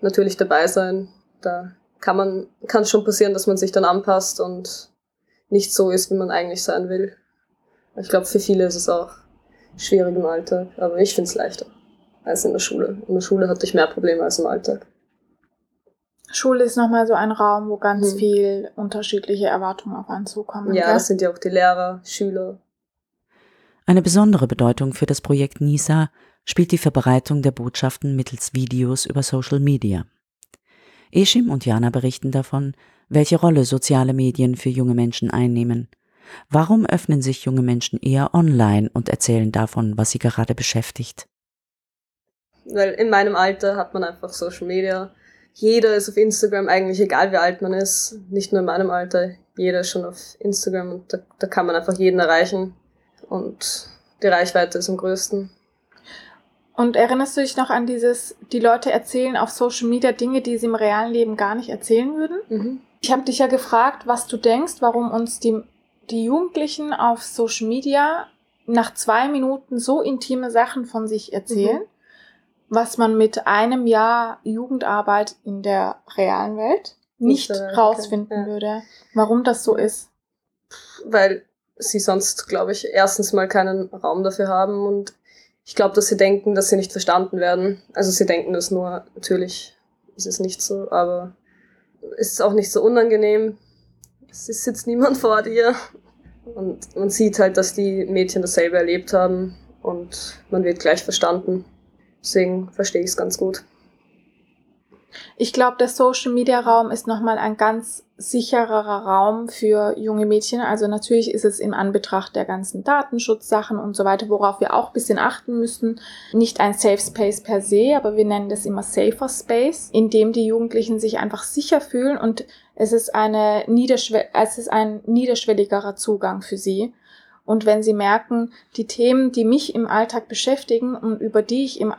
G: natürlich dabei sein. Da kann man, kann es schon passieren, dass man sich dann anpasst und nicht so ist, wie man eigentlich sein will. Ich glaube, für viele ist es auch schwierig im Alltag, aber ich finde es leichter als in der Schule. In der Schule hatte ich mehr Probleme als im Alltag.
A: Schule ist nochmal so ein Raum, wo ganz hm. viel unterschiedliche Erwartungen auf einen zukommen.
G: Ja, das sind ja auch die Lehrer, Schüler.
F: Eine besondere Bedeutung für das Projekt NISA spielt die Verbreitung der Botschaften mittels Videos über Social Media. Eschim und Jana berichten davon, welche Rolle soziale Medien für junge Menschen einnehmen. Warum öffnen sich junge Menschen eher online und erzählen davon, was sie gerade beschäftigt?
G: Weil in meinem Alter hat man einfach Social Media jeder ist auf Instagram, eigentlich egal wie alt man ist, nicht nur in meinem Alter, jeder ist schon auf Instagram und da, da kann man einfach jeden erreichen und die Reichweite ist am größten.
A: Und erinnerst du dich noch an dieses, die Leute erzählen auf Social Media Dinge, die sie im realen Leben gar nicht erzählen würden? Mhm. Ich habe dich ja gefragt, was du denkst, warum uns die, die Jugendlichen auf Social Media nach zwei Minuten so intime Sachen von sich erzählen. Mhm was man mit einem Jahr Jugendarbeit in der realen Welt nicht, nicht rausfinden ja. würde, warum das so ist.
G: Weil sie sonst, glaube ich, erstens mal keinen Raum dafür haben und ich glaube, dass sie denken, dass sie nicht verstanden werden. Also sie denken das nur, natürlich ist es nicht so, aber es ist auch nicht so unangenehm. Es sitzt niemand vor dir. Und man sieht halt, dass die Mädchen dasselbe erlebt haben und man wird gleich verstanden. Deswegen verstehe ich es ganz gut.
A: Ich glaube, der Social Media Raum ist nochmal ein ganz sichererer Raum für junge Mädchen. Also natürlich ist es in Anbetracht der ganzen Datenschutzsachen und so weiter, worauf wir auch ein bisschen achten müssen, nicht ein Safe Space per se, aber wir nennen das immer Safer Space, in dem die Jugendlichen sich einfach sicher fühlen und es ist eine niederschwell es ist ein niederschwelligerer Zugang für sie. Und wenn sie merken, die Themen, die mich im Alltag beschäftigen und über die ich im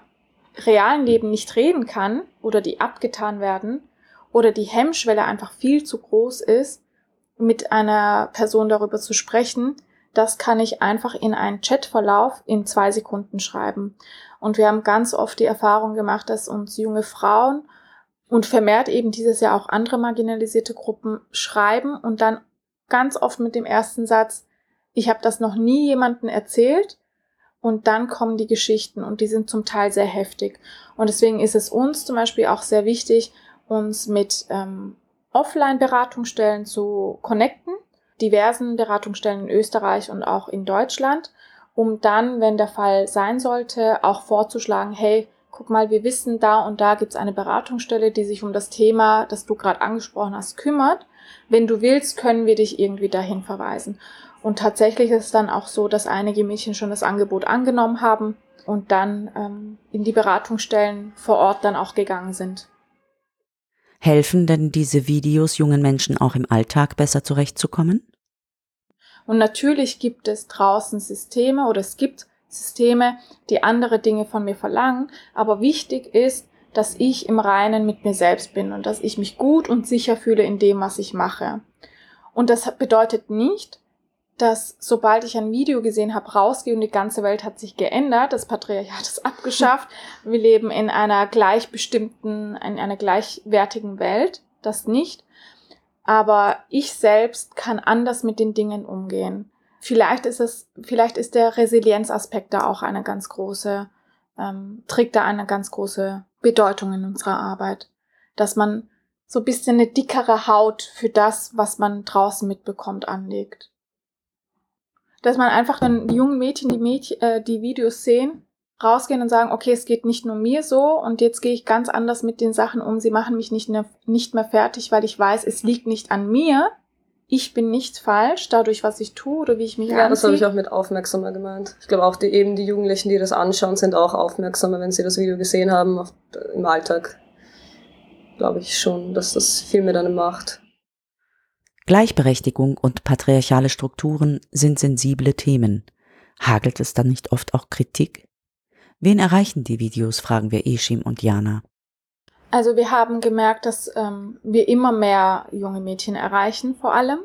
A: realen Leben nicht reden kann oder die abgetan werden oder die Hemmschwelle einfach viel zu groß ist, mit einer Person darüber zu sprechen, das kann ich einfach in einen Chatverlauf in zwei Sekunden schreiben. Und wir haben ganz oft die Erfahrung gemacht, dass uns junge Frauen und vermehrt eben dieses Jahr auch andere marginalisierte Gruppen schreiben und dann ganz oft mit dem ersten Satz, ich habe das noch nie jemandem erzählt, und dann kommen die Geschichten und die sind zum Teil sehr heftig. Und deswegen ist es uns zum Beispiel auch sehr wichtig, uns mit ähm, Offline-Beratungsstellen zu connecten, diversen Beratungsstellen in Österreich und auch in Deutschland, um dann, wenn der Fall sein sollte, auch vorzuschlagen, hey, guck mal, wir wissen, da und da gibt's eine Beratungsstelle, die sich um das Thema, das du gerade angesprochen hast, kümmert. Wenn du willst, können wir dich irgendwie dahin verweisen. Und tatsächlich ist es dann auch so, dass einige Mädchen schon das Angebot angenommen haben und dann ähm, in die Beratungsstellen vor Ort dann auch gegangen sind.
F: Helfen denn diese Videos jungen Menschen auch im Alltag besser zurechtzukommen?
A: Und natürlich gibt es draußen Systeme oder es gibt Systeme, die andere Dinge von mir verlangen, aber wichtig ist, dass ich im Reinen mit mir selbst bin und dass ich mich gut und sicher fühle in dem, was ich mache. Und das bedeutet nicht, dass sobald ich ein Video gesehen habe, rausgehe und die ganze Welt hat sich geändert, das Patriarchat ist abgeschafft, wir leben in einer gleichbestimmten, in einer gleichwertigen Welt, das nicht. Aber ich selbst kann anders mit den Dingen umgehen. Vielleicht ist es, vielleicht ist der Resilienzaspekt da auch eine ganz große, ähm, trägt da eine ganz große Bedeutung in unserer Arbeit. Dass man so ein bisschen eine dickere Haut für das, was man draußen mitbekommt, anlegt dass man einfach dann die jungen Mädchen, die Mädchen, äh, die Videos sehen, rausgehen und sagen, okay, es geht nicht nur mir so und jetzt gehe ich ganz anders mit den Sachen um. Sie machen mich nicht, ne, nicht mehr fertig, weil ich weiß, es liegt nicht an mir. Ich bin nicht falsch, dadurch, was ich tue oder wie ich mich
G: Ja, anziehe. das habe ich auch mit aufmerksamer gemeint. Ich glaube auch die, eben die Jugendlichen, die das anschauen, sind auch aufmerksamer, wenn sie das Video gesehen haben auf, im Alltag. Glaube ich schon, dass das viel mit einem macht.
F: Gleichberechtigung und patriarchale Strukturen sind sensible Themen. Hagelt es dann nicht oft auch Kritik? Wen erreichen die Videos, fragen wir Eschim und Jana.
A: Also wir haben gemerkt, dass ähm, wir immer mehr junge Mädchen erreichen, vor allem.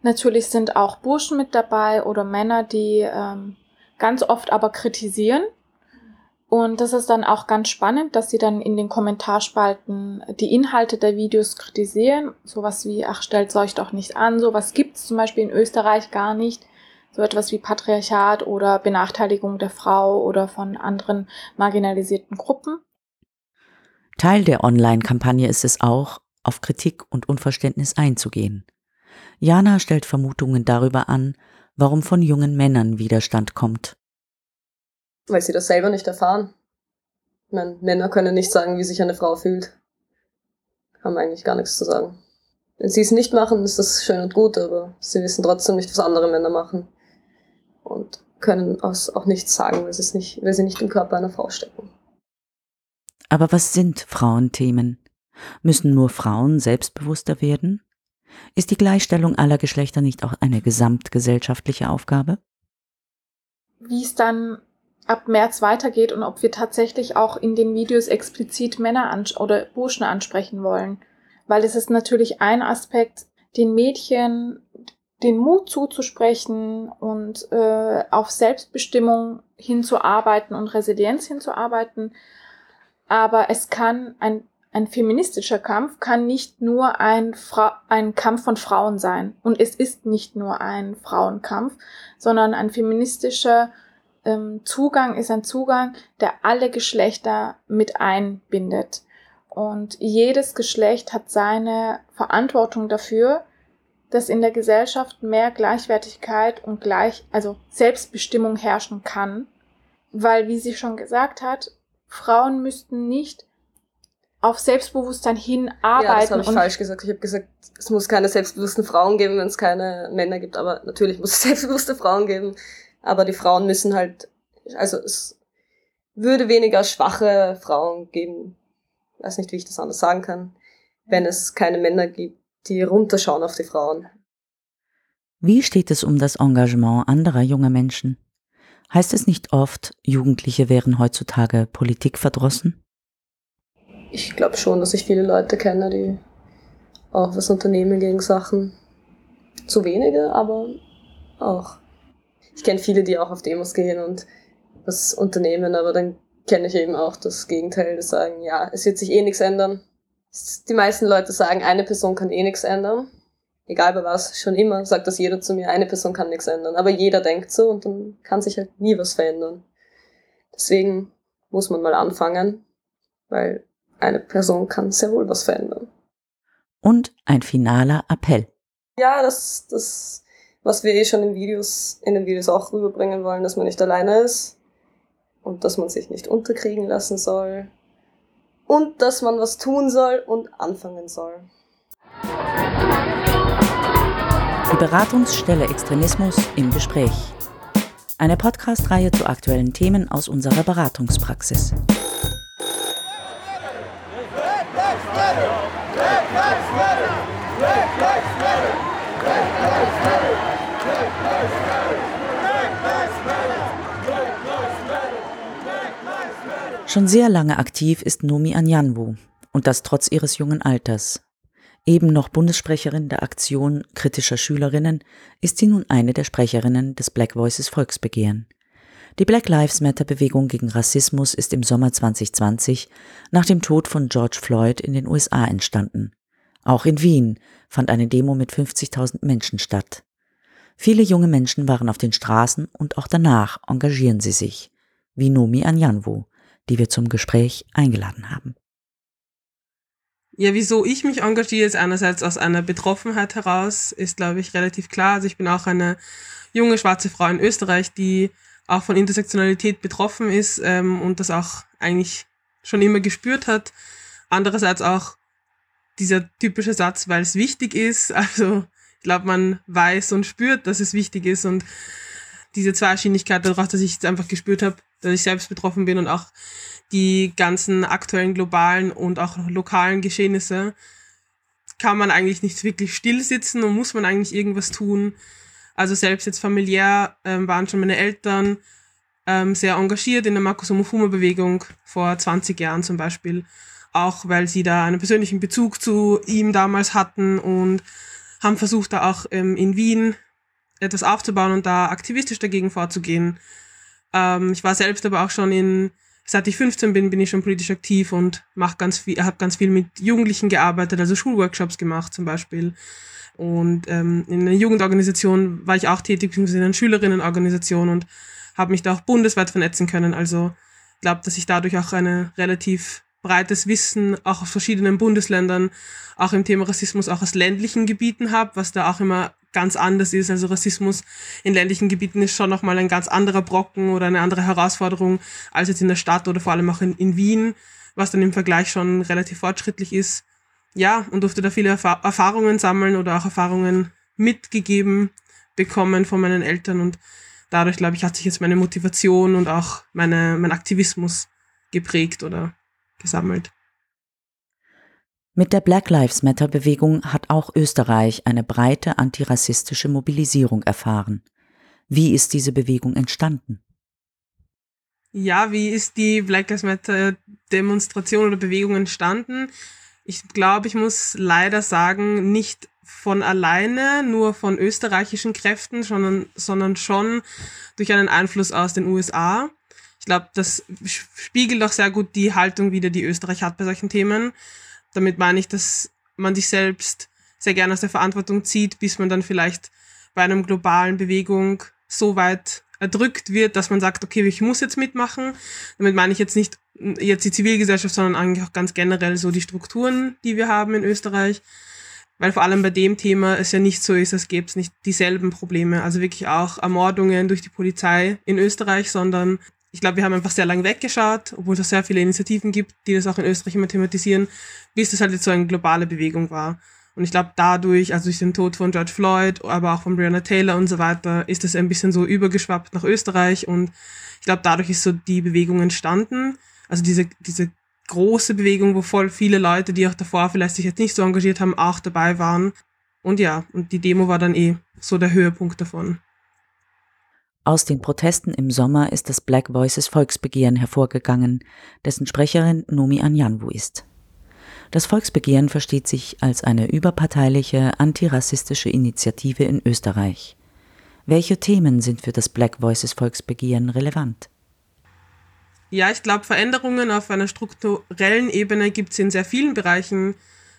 A: Natürlich sind auch Burschen mit dabei oder Männer, die ähm, ganz oft aber kritisieren. Und das ist dann auch ganz spannend, dass sie dann in den Kommentarspalten die Inhalte der Videos kritisieren. Sowas wie, ach, stellt euch doch nicht an. Sowas gibt's zum Beispiel in Österreich gar nicht. So etwas wie Patriarchat oder Benachteiligung der Frau oder von anderen marginalisierten Gruppen.
F: Teil der Online-Kampagne ist es auch, auf Kritik und Unverständnis einzugehen. Jana stellt Vermutungen darüber an, warum von jungen Männern Widerstand kommt.
G: Weil sie das selber nicht erfahren. Ich meine, Männer können nicht sagen, wie sich eine Frau fühlt. Haben eigentlich gar nichts zu sagen. Wenn sie es nicht machen, ist das schön und gut, aber sie wissen trotzdem nicht, was andere Männer machen. Und können auch nichts sagen, weil, sie nicht, weil sie nicht im Körper einer Frau stecken.
F: Aber was sind Frauenthemen? Müssen nur Frauen selbstbewusster werden? Ist die Gleichstellung aller Geschlechter nicht auch eine gesamtgesellschaftliche Aufgabe?
A: Wie es dann ab März weitergeht und ob wir tatsächlich auch in den Videos explizit Männer oder Burschen ansprechen wollen. Weil es ist natürlich ein Aspekt, den Mädchen den Mut zuzusprechen und äh, auf Selbstbestimmung hinzuarbeiten und Resilienz hinzuarbeiten. Aber es kann ein ein feministischer Kampf kann nicht nur ein, ein Kampf von Frauen sein. Und es ist nicht nur ein Frauenkampf, sondern ein feministischer ähm, Zugang ist ein Zugang, der alle Geschlechter mit einbindet. Und jedes Geschlecht hat seine Verantwortung dafür, dass in der Gesellschaft mehr Gleichwertigkeit und gleich, also Selbstbestimmung herrschen kann. Weil, wie sie schon gesagt hat, Frauen müssten nicht auf Selbstbewusstsein hin arbeiten. Ja, das
G: habe ich falsch gesagt. Ich habe gesagt, es muss keine selbstbewussten Frauen geben, wenn es keine Männer gibt. Aber natürlich muss es selbstbewusste Frauen geben. Aber die Frauen müssen halt, also es würde weniger schwache Frauen geben. Ich weiß nicht, wie ich das anders sagen kann, wenn es keine Männer gibt, die runterschauen auf die Frauen.
F: Wie steht es um das Engagement anderer junger Menschen? Heißt es nicht oft, Jugendliche wären heutzutage politikverdrossen?
G: ich glaube schon, dass ich viele Leute kenne, die auch was unternehmen gegen Sachen. Zu wenige, aber auch. Ich kenne viele, die auch auf Demos gehen und was unternehmen, aber dann kenne ich eben auch das Gegenteil, die sagen, ja, es wird sich eh nichts ändern. Die meisten Leute sagen, eine Person kann eh nichts ändern. Egal bei was, schon immer sagt das jeder zu mir, eine Person kann nichts ändern. Aber jeder denkt so und dann kann sich halt nie was verändern. Deswegen muss man mal anfangen, weil eine Person kann sehr wohl was verändern.
F: Und ein finaler Appell.
G: Ja, das, das, was wir eh schon in Videos, in den Videos auch rüberbringen wollen, dass man nicht alleine ist und dass man sich nicht unterkriegen lassen soll und dass man was tun soll und anfangen soll.
F: Die Beratungsstelle Extremismus im Gespräch. Eine Podcast-Reihe zu aktuellen Themen aus unserer Beratungspraxis. Schon sehr lange aktiv ist Nomi Anyanwu und das trotz ihres jungen Alters. Eben noch Bundessprecherin der Aktion kritischer Schülerinnen ist sie nun eine der Sprecherinnen des Black Voices Volksbegehren. Die Black Lives Matter Bewegung gegen Rassismus ist im Sommer 2020 nach dem Tod von George Floyd in den USA entstanden. Auch in Wien fand eine Demo mit 50.000 Menschen statt. Viele junge Menschen waren auf den Straßen und auch danach engagieren sie sich, wie Nomi Anyanwu, die wir zum Gespräch eingeladen haben.
I: Ja, wieso ich mich engagiere, ist einerseits aus einer Betroffenheit heraus, ist, glaube ich, relativ klar. Also ich bin auch eine junge schwarze Frau in Österreich, die auch von Intersektionalität betroffen ist ähm, und das auch eigentlich schon immer gespürt hat. Andererseits auch dieser typische Satz, weil es wichtig ist. Also ich glaube, man weiß und spürt, dass es wichtig ist und diese Zweischienigkeit daraus, dass ich jetzt einfach gespürt habe, dass ich selbst betroffen bin und auch die ganzen aktuellen globalen und auch lokalen Geschehnisse, kann man eigentlich nicht wirklich still sitzen und muss man eigentlich irgendwas tun. Also selbst jetzt familiär ähm, waren schon meine Eltern ähm, sehr engagiert in der Markus Bewegung vor 20 Jahren zum Beispiel. auch weil sie da einen persönlichen Bezug zu ihm damals hatten und haben versucht, da auch ähm, in Wien etwas aufzubauen und da aktivistisch dagegen vorzugehen. Ähm, ich war selbst aber auch schon in, seit ich 15 bin, bin ich schon politisch aktiv und mache ganz viel, habe ganz viel mit Jugendlichen gearbeitet, also Schulworkshops gemacht zum Beispiel. Und ähm, in einer Jugendorganisation war ich auch tätig, in einer Schülerinnenorganisation und habe mich da auch bundesweit vernetzen können. Also glaube, dass ich dadurch auch ein relativ breites Wissen auch aus verschiedenen Bundesländern, auch im Thema Rassismus, auch aus ländlichen Gebieten habe, was da auch immer ganz anders ist. Also Rassismus in ländlichen Gebieten ist schon nochmal ein ganz anderer Brocken oder eine andere Herausforderung als jetzt in der Stadt oder vor allem auch in, in Wien, was dann im Vergleich schon relativ fortschrittlich ist. Ja, und durfte da viele Erfa Erfahrungen sammeln oder auch Erfahrungen mitgegeben bekommen von meinen Eltern und dadurch, glaube ich, hat sich jetzt meine Motivation und auch meine, mein Aktivismus geprägt oder gesammelt.
F: Mit der Black Lives Matter Bewegung hat auch Österreich eine breite antirassistische Mobilisierung erfahren. Wie ist diese Bewegung entstanden?
I: Ja, wie ist die Black Lives Matter Demonstration oder Bewegung entstanden? Ich glaube, ich muss leider sagen, nicht von alleine, nur von österreichischen Kräften, sondern, sondern schon durch einen Einfluss aus den USA. Ich glaube, das spiegelt auch sehr gut die Haltung wieder, die Österreich hat bei solchen Themen. Damit meine ich, dass man sich selbst sehr gerne aus der Verantwortung zieht, bis man dann vielleicht bei einer globalen Bewegung so weit erdrückt wird, dass man sagt, okay, ich muss jetzt mitmachen. Damit meine ich jetzt nicht jetzt die Zivilgesellschaft, sondern eigentlich auch ganz generell so die Strukturen, die wir haben in Österreich. Weil vor allem bei dem Thema es ja nicht so ist, als gäbe es nicht dieselben Probleme. Also wirklich auch Ermordungen durch die Polizei in Österreich, sondern ich glaube, wir haben einfach sehr lange weggeschaut, obwohl es sehr viele Initiativen gibt, die das auch in Österreich immer thematisieren, bis das halt jetzt so eine globale Bewegung war. Und ich glaube, dadurch, also durch den Tod von George Floyd, aber auch von Breonna Taylor und so weiter, ist das ein bisschen so übergeschwappt nach Österreich. Und ich glaube, dadurch ist so die Bewegung entstanden. Also diese, diese große Bewegung, wo voll viele Leute, die auch davor vielleicht sich jetzt nicht so engagiert haben, auch dabei waren. Und ja, und die Demo war dann eh so der Höhepunkt davon.
F: Aus den Protesten im Sommer ist das Black Voices Volksbegehren hervorgegangen, dessen Sprecherin Nomi Anyanwu ist. Das Volksbegehren versteht sich als eine überparteiliche antirassistische Initiative in Österreich. Welche Themen sind für das Black Voices Volksbegehren relevant?
I: Ja, ich glaube, Veränderungen auf einer strukturellen Ebene gibt es in sehr vielen Bereichen.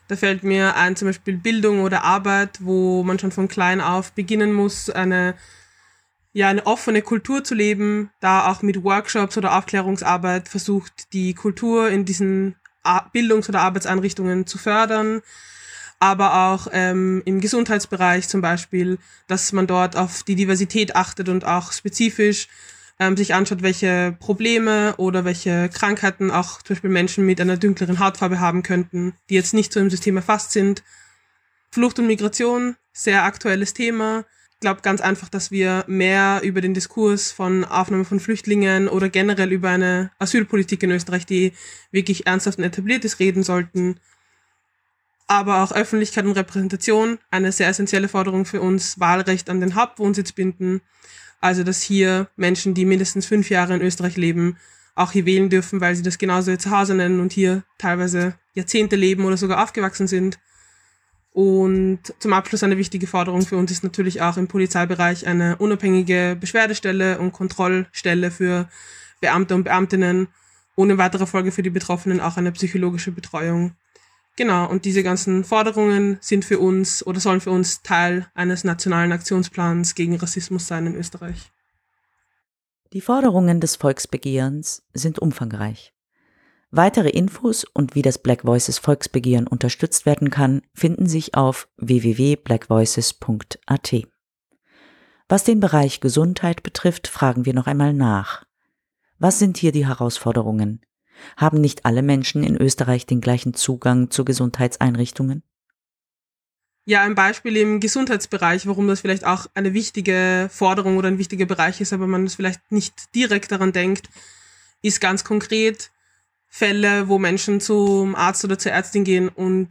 I: Da fällt mir ein zum Beispiel Bildung oder Arbeit, wo man schon von klein auf beginnen muss, eine, ja, eine offene Kultur zu leben, da auch mit Workshops oder Aufklärungsarbeit versucht, die Kultur in diesen Bildungs- oder Arbeitseinrichtungen zu fördern aber auch ähm, im Gesundheitsbereich zum Beispiel, dass man dort auf die Diversität achtet und auch spezifisch ähm, sich anschaut, welche Probleme oder welche Krankheiten auch zum Beispiel Menschen mit einer dunkleren Hautfarbe haben könnten, die jetzt nicht so im System erfasst sind. Flucht und Migration, sehr aktuelles Thema. Ich glaube ganz einfach, dass wir mehr über den Diskurs von Aufnahme von Flüchtlingen oder generell über eine Asylpolitik in Österreich, die wirklich ernsthaft und etabliert ist, reden sollten. Aber auch Öffentlichkeit und Repräsentation, eine sehr essentielle Forderung für uns, Wahlrecht an den Hauptwohnsitz binden also, dass hier Menschen, die mindestens fünf Jahre in Österreich leben, auch hier wählen dürfen, weil sie das genauso ihr Zuhause nennen und hier teilweise Jahrzehnte leben oder sogar aufgewachsen sind. Und zum Abschluss eine wichtige Forderung für uns ist natürlich auch im Polizeibereich eine unabhängige Beschwerdestelle und Kontrollstelle für Beamte und Beamtinnen, ohne weitere Folge für die Betroffenen auch eine psychologische Betreuung. Genau, und diese ganzen Forderungen sind für uns oder sollen für uns Teil eines nationalen Aktionsplans gegen Rassismus sein in Österreich.
F: Die Forderungen des Volksbegehrens sind umfangreich. Weitere Infos und wie das Black Voices Volksbegehren unterstützt werden kann, finden sich auf www.blackvoices.at. Was den Bereich Gesundheit betrifft, fragen wir noch einmal nach. Was sind hier die Herausforderungen? Haben nicht alle Menschen in Österreich den gleichen Zugang zu Gesundheitseinrichtungen?
I: Ja, ein Beispiel im Gesundheitsbereich, warum das vielleicht auch eine wichtige Forderung oder ein wichtiger Bereich ist, aber man es vielleicht nicht direkt daran denkt, ist ganz konkret Fälle, wo Menschen zum Arzt oder zur Ärztin gehen und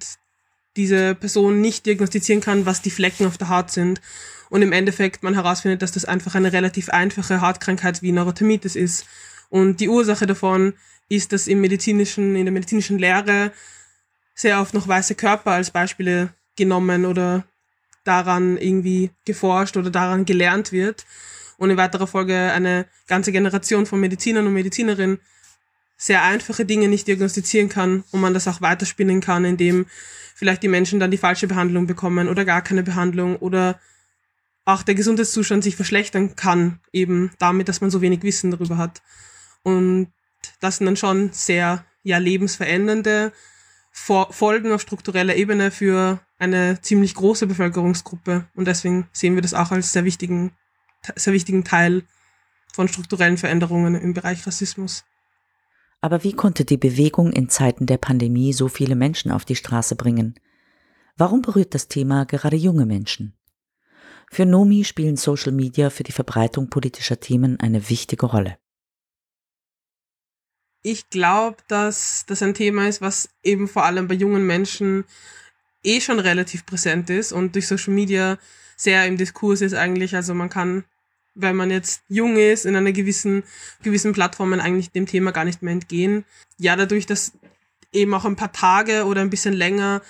I: diese Person nicht diagnostizieren kann, was die Flecken auf der Haut sind. Und im Endeffekt man herausfindet, dass das einfach eine relativ einfache Hautkrankheit wie Neurodermitis ist Und die Ursache davon ist, dass im medizinischen, in der medizinischen Lehre sehr oft noch weiße Körper als Beispiele genommen oder daran irgendwie geforscht oder daran gelernt wird und in weiterer Folge eine ganze Generation von Medizinern und Medizinerinnen sehr einfache Dinge nicht diagnostizieren kann und man das auch weiterspinnen kann, indem vielleicht die Menschen dann die falsche Behandlung bekommen oder gar keine Behandlung oder auch der Gesundheitszustand sich verschlechtern kann, eben damit, dass man so wenig Wissen darüber hat. Und das sind dann schon sehr ja, lebensverändernde Folgen auf struktureller Ebene für eine ziemlich große Bevölkerungsgruppe. Und deswegen sehen wir das auch als sehr wichtigen, sehr wichtigen Teil von strukturellen Veränderungen im Bereich Rassismus.
F: Aber wie konnte die Bewegung in Zeiten der Pandemie so viele Menschen auf die Straße bringen? Warum berührt das Thema gerade junge Menschen? Für Nomi spielen Social Media für die Verbreitung politischer Themen eine wichtige Rolle.
I: Ich glaube, dass das ein Thema ist, was eben vor allem bei jungen Menschen eh schon relativ präsent ist und durch Social Media sehr im Diskurs ist eigentlich. Also man kann, wenn man jetzt jung ist, in einer gewissen, gewissen Plattformen eigentlich dem Thema gar nicht mehr entgehen. Ja, dadurch, dass eben auch ein paar Tage oder ein bisschen länger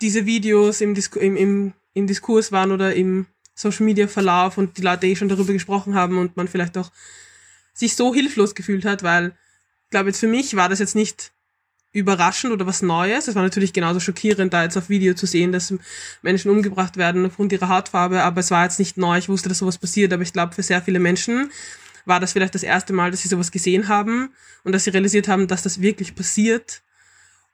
I: diese Videos im, Disku im, im, im Diskurs waren oder im Social Media Verlauf und die Leute eh schon darüber gesprochen haben und man vielleicht auch sich so hilflos gefühlt hat, weil ich glaube jetzt für mich war das jetzt nicht überraschend oder was Neues. Es war natürlich genauso schockierend, da jetzt auf Video zu sehen, dass Menschen umgebracht werden aufgrund ihrer Hautfarbe, aber es war jetzt nicht neu. Ich wusste, dass sowas passiert, aber ich glaube, für sehr viele Menschen war das vielleicht das erste Mal, dass sie sowas gesehen haben und dass sie realisiert haben, dass das wirklich passiert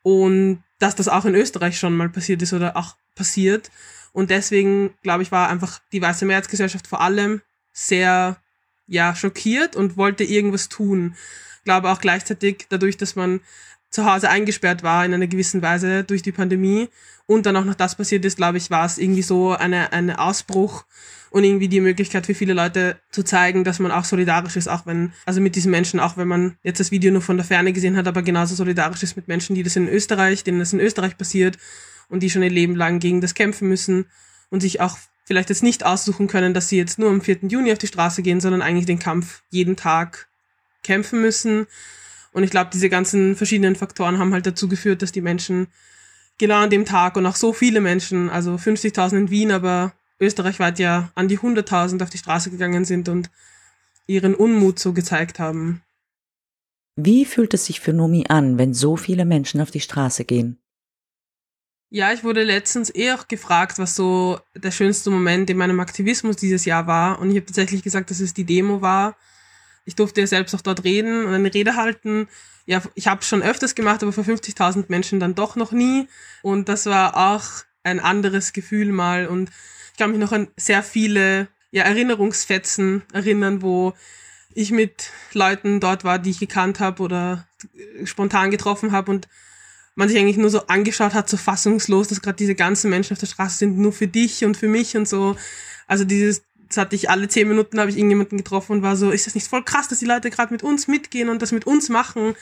I: und dass das auch in Österreich schon mal passiert ist oder auch passiert. Und deswegen, glaube ich, war einfach die Weiße Mehrheitsgesellschaft vor allem sehr, ja, schockiert und wollte irgendwas tun. Ich glaube auch gleichzeitig dadurch, dass man zu Hause eingesperrt war in einer gewissen Weise durch die Pandemie und dann auch noch das passiert ist, glaube ich, war es irgendwie so eine, eine Ausbruch und irgendwie die Möglichkeit für viele Leute zu zeigen, dass man auch solidarisch ist, auch wenn, also mit diesen Menschen, auch wenn man jetzt das Video nur von der Ferne gesehen hat, aber genauso solidarisch ist mit Menschen, die das in Österreich, denen das in Österreich passiert und die schon ihr Leben lang gegen das kämpfen müssen und sich auch vielleicht jetzt nicht aussuchen können, dass sie jetzt nur am 4. Juni auf die Straße gehen, sondern eigentlich den Kampf jeden Tag kämpfen müssen und ich glaube, diese ganzen verschiedenen Faktoren haben halt dazu geführt, dass die Menschen genau an dem Tag und auch so viele Menschen, also 50.000 in Wien, aber österreichweit ja an die 100.000 auf die Straße gegangen sind und ihren Unmut so gezeigt haben.
F: Wie fühlt es sich für Nomi an, wenn so viele Menschen auf die Straße gehen?
I: Ja, ich wurde letztens eh auch gefragt, was so der schönste Moment in meinem Aktivismus dieses Jahr war. Und ich habe tatsächlich gesagt, dass es die Demo war, ich durfte ja selbst auch dort reden und eine Rede halten. Ja, ich habe schon öfters gemacht, aber vor 50.000 Menschen dann doch noch nie. Und das war auch ein anderes Gefühl mal. Und ich kann mich noch an sehr viele ja, Erinnerungsfetzen erinnern, wo ich mit Leuten dort war, die ich gekannt habe oder spontan getroffen habe und man sich eigentlich nur so angeschaut hat, so fassungslos, dass gerade diese ganzen Menschen auf der Straße sind, nur für dich und für mich und so. Also dieses das hatte ich alle zehn Minuten, habe ich irgendjemanden getroffen und war so, ist das nicht voll krass, dass die Leute gerade mit uns mitgehen und das mit uns machen?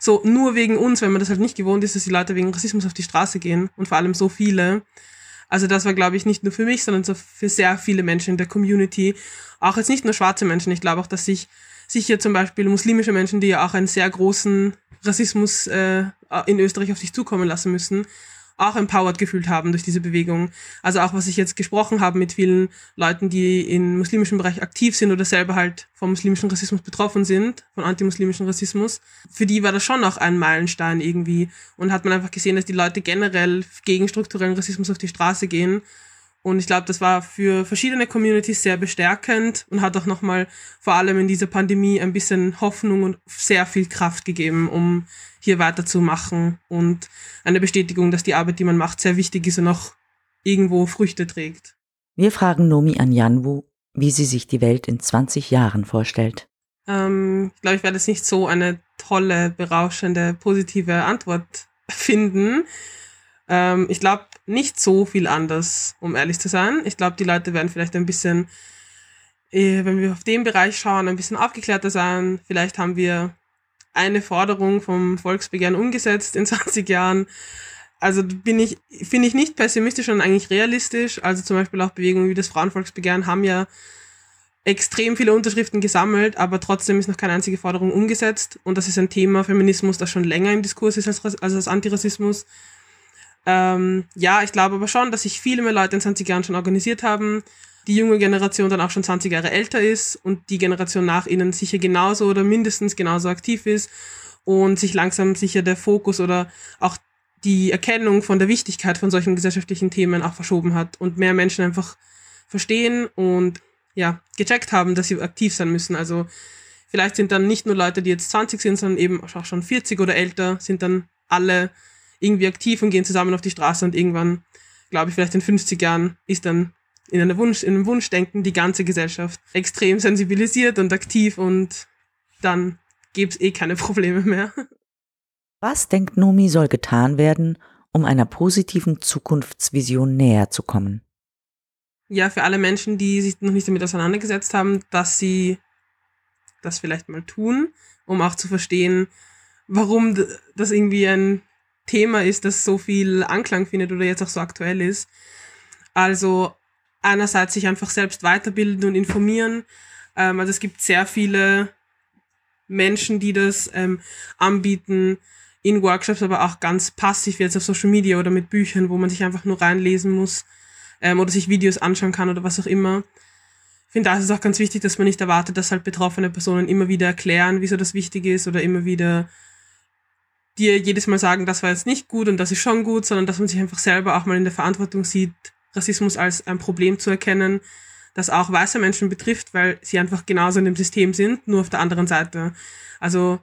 I: So nur wegen uns, wenn man das halt nicht gewohnt ist, dass die Leute wegen Rassismus auf die Straße gehen und vor allem so viele. Also das war, glaube ich, nicht nur für mich, sondern so für sehr viele Menschen in der Community. Auch jetzt nicht nur schwarze Menschen. Ich glaube auch, dass sich sicher zum Beispiel muslimische Menschen, die ja auch einen sehr großen Rassismus äh, in Österreich auf sich zukommen lassen müssen, auch empowered gefühlt haben durch diese Bewegung. Also auch was ich jetzt gesprochen habe mit vielen Leuten, die im muslimischen Bereich aktiv sind oder selber halt vom muslimischen Rassismus betroffen sind, von antimuslimischen Rassismus. Für die war das schon auch ein Meilenstein irgendwie und hat man einfach gesehen, dass die Leute generell gegen strukturellen Rassismus auf die Straße gehen und ich glaube, das war für verschiedene Communities sehr bestärkend und hat auch nochmal vor allem in dieser Pandemie ein bisschen Hoffnung und sehr viel Kraft gegeben, um hier weiterzumachen und eine Bestätigung, dass die Arbeit, die man macht, sehr wichtig ist und auch irgendwo Früchte trägt.
F: Wir fragen Nomi Anjanwu, wie sie sich die Welt in 20 Jahren vorstellt.
I: Ähm, ich glaube, ich werde jetzt nicht so eine tolle, berauschende, positive Antwort finden. Ähm, ich glaube, nicht so viel anders, um ehrlich zu sein. Ich glaube, die Leute werden vielleicht ein bisschen, äh, wenn wir auf den Bereich schauen, ein bisschen aufgeklärter sein. Vielleicht haben wir eine Forderung vom Volksbegehren umgesetzt in 20 Jahren. Also bin ich, finde ich nicht pessimistisch, sondern eigentlich realistisch. Also zum Beispiel auch Bewegungen wie das Frauenvolksbegehren haben ja extrem viele Unterschriften gesammelt, aber trotzdem ist noch keine einzige Forderung umgesetzt. Und das ist ein Thema Feminismus, das schon länger im Diskurs ist als, als, als Antirassismus. Ähm, ja, ich glaube aber schon, dass sich viele mehr Leute in 20 Jahren schon organisiert haben, die junge Generation dann auch schon 20 Jahre älter ist und die Generation nach ihnen sicher genauso oder mindestens genauso aktiv ist und sich langsam sicher der Fokus oder auch die Erkennung von der Wichtigkeit von solchen gesellschaftlichen Themen auch verschoben hat und mehr Menschen einfach verstehen und ja, gecheckt haben, dass sie aktiv sein müssen. Also vielleicht sind dann nicht nur Leute, die jetzt 20 sind, sondern eben auch schon 40 oder älter, sind dann alle irgendwie aktiv und gehen zusammen auf die Straße und irgendwann, glaube ich, vielleicht in 50 Jahren ist dann in, einer Wunsch, in einem Wunschdenken die ganze Gesellschaft extrem sensibilisiert und aktiv und dann gäbe es eh keine Probleme mehr.
F: Was denkt Nomi soll getan werden, um einer positiven Zukunftsvision näher zu kommen?
I: Ja, für alle Menschen, die sich noch nicht damit auseinandergesetzt haben, dass sie das vielleicht mal tun, um auch zu verstehen, warum das irgendwie ein Thema ist, das so viel Anklang findet oder jetzt auch so aktuell ist. Also einerseits sich einfach selbst weiterbilden und informieren. Ähm, also es gibt sehr viele Menschen, die das ähm, anbieten in Workshops, aber auch ganz passiv jetzt auf Social Media oder mit Büchern, wo man sich einfach nur reinlesen muss ähm, oder sich Videos anschauen kann oder was auch immer. Ich finde, da ist es auch ganz wichtig, dass man nicht erwartet, dass halt betroffene Personen immer wieder erklären, wieso das wichtig ist oder immer wieder dir jedes Mal sagen, das war jetzt nicht gut und das ist schon gut, sondern dass man sich einfach selber auch mal in der Verantwortung sieht, Rassismus als ein Problem zu erkennen, das auch weiße Menschen betrifft, weil sie einfach genauso in dem System sind, nur auf der anderen Seite. Also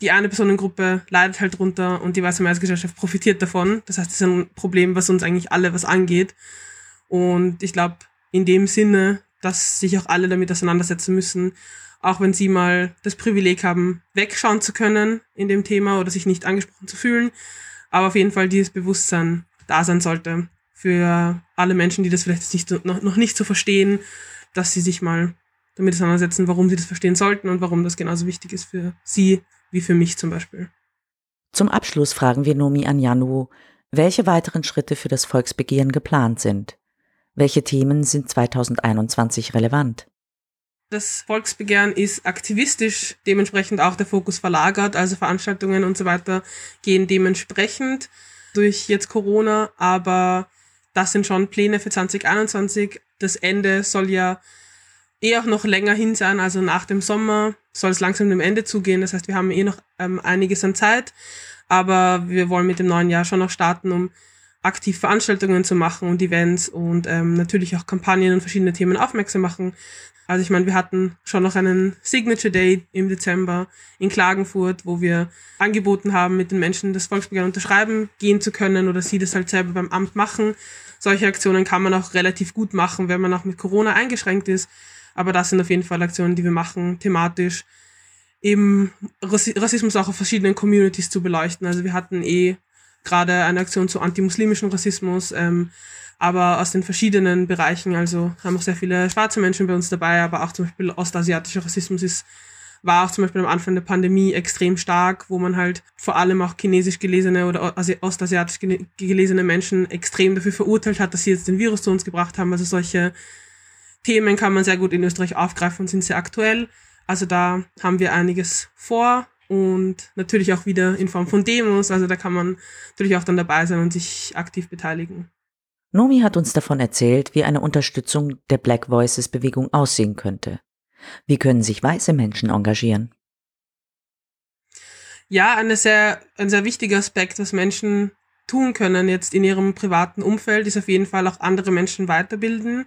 I: die eine Personengruppe leidet halt drunter und die weiße Mehrheitsgesellschaft profitiert davon. Das heißt, es ist ein Problem, was uns eigentlich alle was angeht. Und ich glaube, in dem Sinne, dass sich auch alle damit auseinandersetzen müssen, auch wenn sie mal das Privileg haben, wegschauen zu können in dem Thema oder sich nicht angesprochen zu fühlen. Aber auf jeden Fall dieses Bewusstsein da sein sollte für alle Menschen, die das vielleicht nicht, noch, noch nicht so verstehen, dass sie sich mal damit auseinandersetzen, warum sie das verstehen sollten und warum das genauso wichtig ist für sie wie für mich zum Beispiel.
F: Zum Abschluss fragen wir Nomi Anjanu, welche weiteren Schritte für das Volksbegehren geplant sind. Welche Themen sind 2021 relevant?
I: Das Volksbegehren ist aktivistisch, dementsprechend auch der Fokus verlagert, also Veranstaltungen und so weiter gehen dementsprechend durch jetzt Corona, aber das sind schon Pläne für 2021. Das Ende soll ja eh auch noch länger hin sein, also nach dem Sommer soll es langsam dem Ende zugehen. Das heißt, wir haben eh noch ähm, einiges an Zeit, aber wir wollen mit dem neuen Jahr schon noch starten, um aktiv Veranstaltungen zu machen und Events und ähm, natürlich auch Kampagnen und verschiedene Themen aufmerksam machen. Also ich meine, wir hatten schon noch einen Signature Day im Dezember in Klagenfurt, wo wir angeboten haben, mit den Menschen das Volksbegehren unterschreiben gehen zu können oder sie das halt selber beim Amt machen. Solche Aktionen kann man auch relativ gut machen, wenn man auch mit Corona eingeschränkt ist. Aber das sind auf jeden Fall Aktionen, die wir machen, thematisch eben Rassismus auch auf verschiedenen Communities zu beleuchten. Also wir hatten eh gerade eine Aktion zu antimuslimischem Rassismus, ähm, aber aus den verschiedenen Bereichen. Also haben auch sehr viele schwarze Menschen bei uns dabei, aber auch zum Beispiel ostasiatischer Rassismus ist war auch zum Beispiel am Anfang der Pandemie extrem stark, wo man halt vor allem auch chinesisch gelesene oder ostasiatisch gelesene Menschen extrem dafür verurteilt hat, dass sie jetzt den Virus zu uns gebracht haben. Also solche Themen kann man sehr gut in Österreich aufgreifen und sind sehr aktuell. Also da haben wir einiges vor und natürlich auch wieder in Form von Demos. Also da kann man natürlich auch dann dabei sein und sich aktiv beteiligen.
F: Nomi hat uns davon erzählt, wie eine Unterstützung der Black Voices Bewegung aussehen könnte. Wie können sich weiße Menschen engagieren?
I: Ja, sehr, ein sehr wichtiger Aspekt, was Menschen tun können jetzt in ihrem privaten Umfeld, ist auf jeden Fall auch andere Menschen weiterbilden.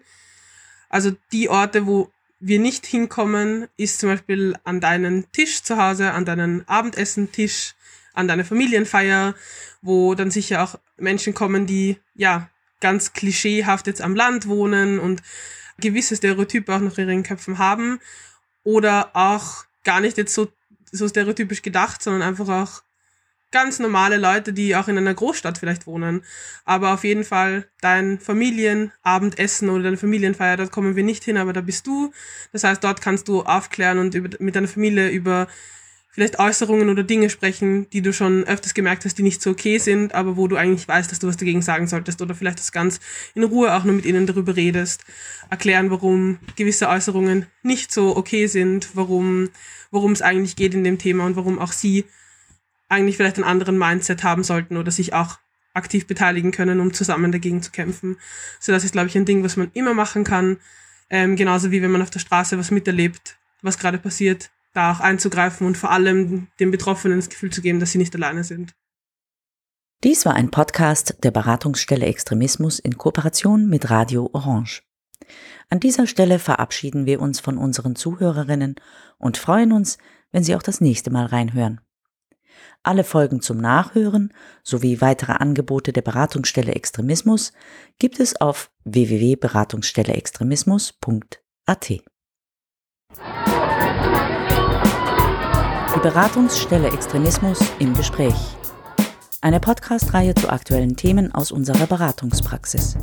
I: Also die Orte, wo wir nicht hinkommen, ist zum Beispiel an deinen Tisch zu Hause, an deinen Abendessentisch, an deine Familienfeier, wo dann sicher auch Menschen kommen, die ja ganz klischeehaft jetzt am Land wohnen und gewisse Stereotype auch noch in ihren Köpfen haben oder auch gar nicht jetzt so, so stereotypisch gedacht, sondern einfach auch ganz normale Leute, die auch in einer Großstadt vielleicht wohnen. Aber auf jeden Fall dein Familienabendessen oder deine Familienfeier, dort kommen wir nicht hin, aber da bist du. Das heißt, dort kannst du aufklären und über, mit deiner Familie über vielleicht Äußerungen oder Dinge sprechen, die du schon öfters gemerkt hast, die nicht so okay sind, aber wo du eigentlich weißt, dass du was dagegen sagen solltest oder vielleicht das ganz in Ruhe auch nur mit ihnen darüber redest, erklären, warum gewisse Äußerungen nicht so okay sind, warum worum es eigentlich geht in dem Thema und warum auch sie eigentlich vielleicht einen anderen Mindset haben sollten oder sich auch aktiv beteiligen können, um zusammen dagegen zu kämpfen. So das ist, glaube ich, ein Ding, was man immer machen kann. Ähm, genauso wie wenn man auf der Straße was miterlebt, was gerade passiert, da auch einzugreifen und vor allem den Betroffenen das Gefühl zu geben, dass sie nicht alleine sind.
F: Dies war ein Podcast der Beratungsstelle Extremismus in Kooperation mit Radio Orange. An dieser Stelle verabschieden wir uns von unseren Zuhörerinnen und freuen uns, wenn Sie auch das nächste Mal reinhören. Alle Folgen zum Nachhören sowie weitere Angebote der Beratungsstelle Extremismus gibt es auf www.beratungsstelleextremismus.at. Die Beratungsstelle Extremismus im Gespräch. Eine Podcast-Reihe zu aktuellen Themen aus unserer Beratungspraxis.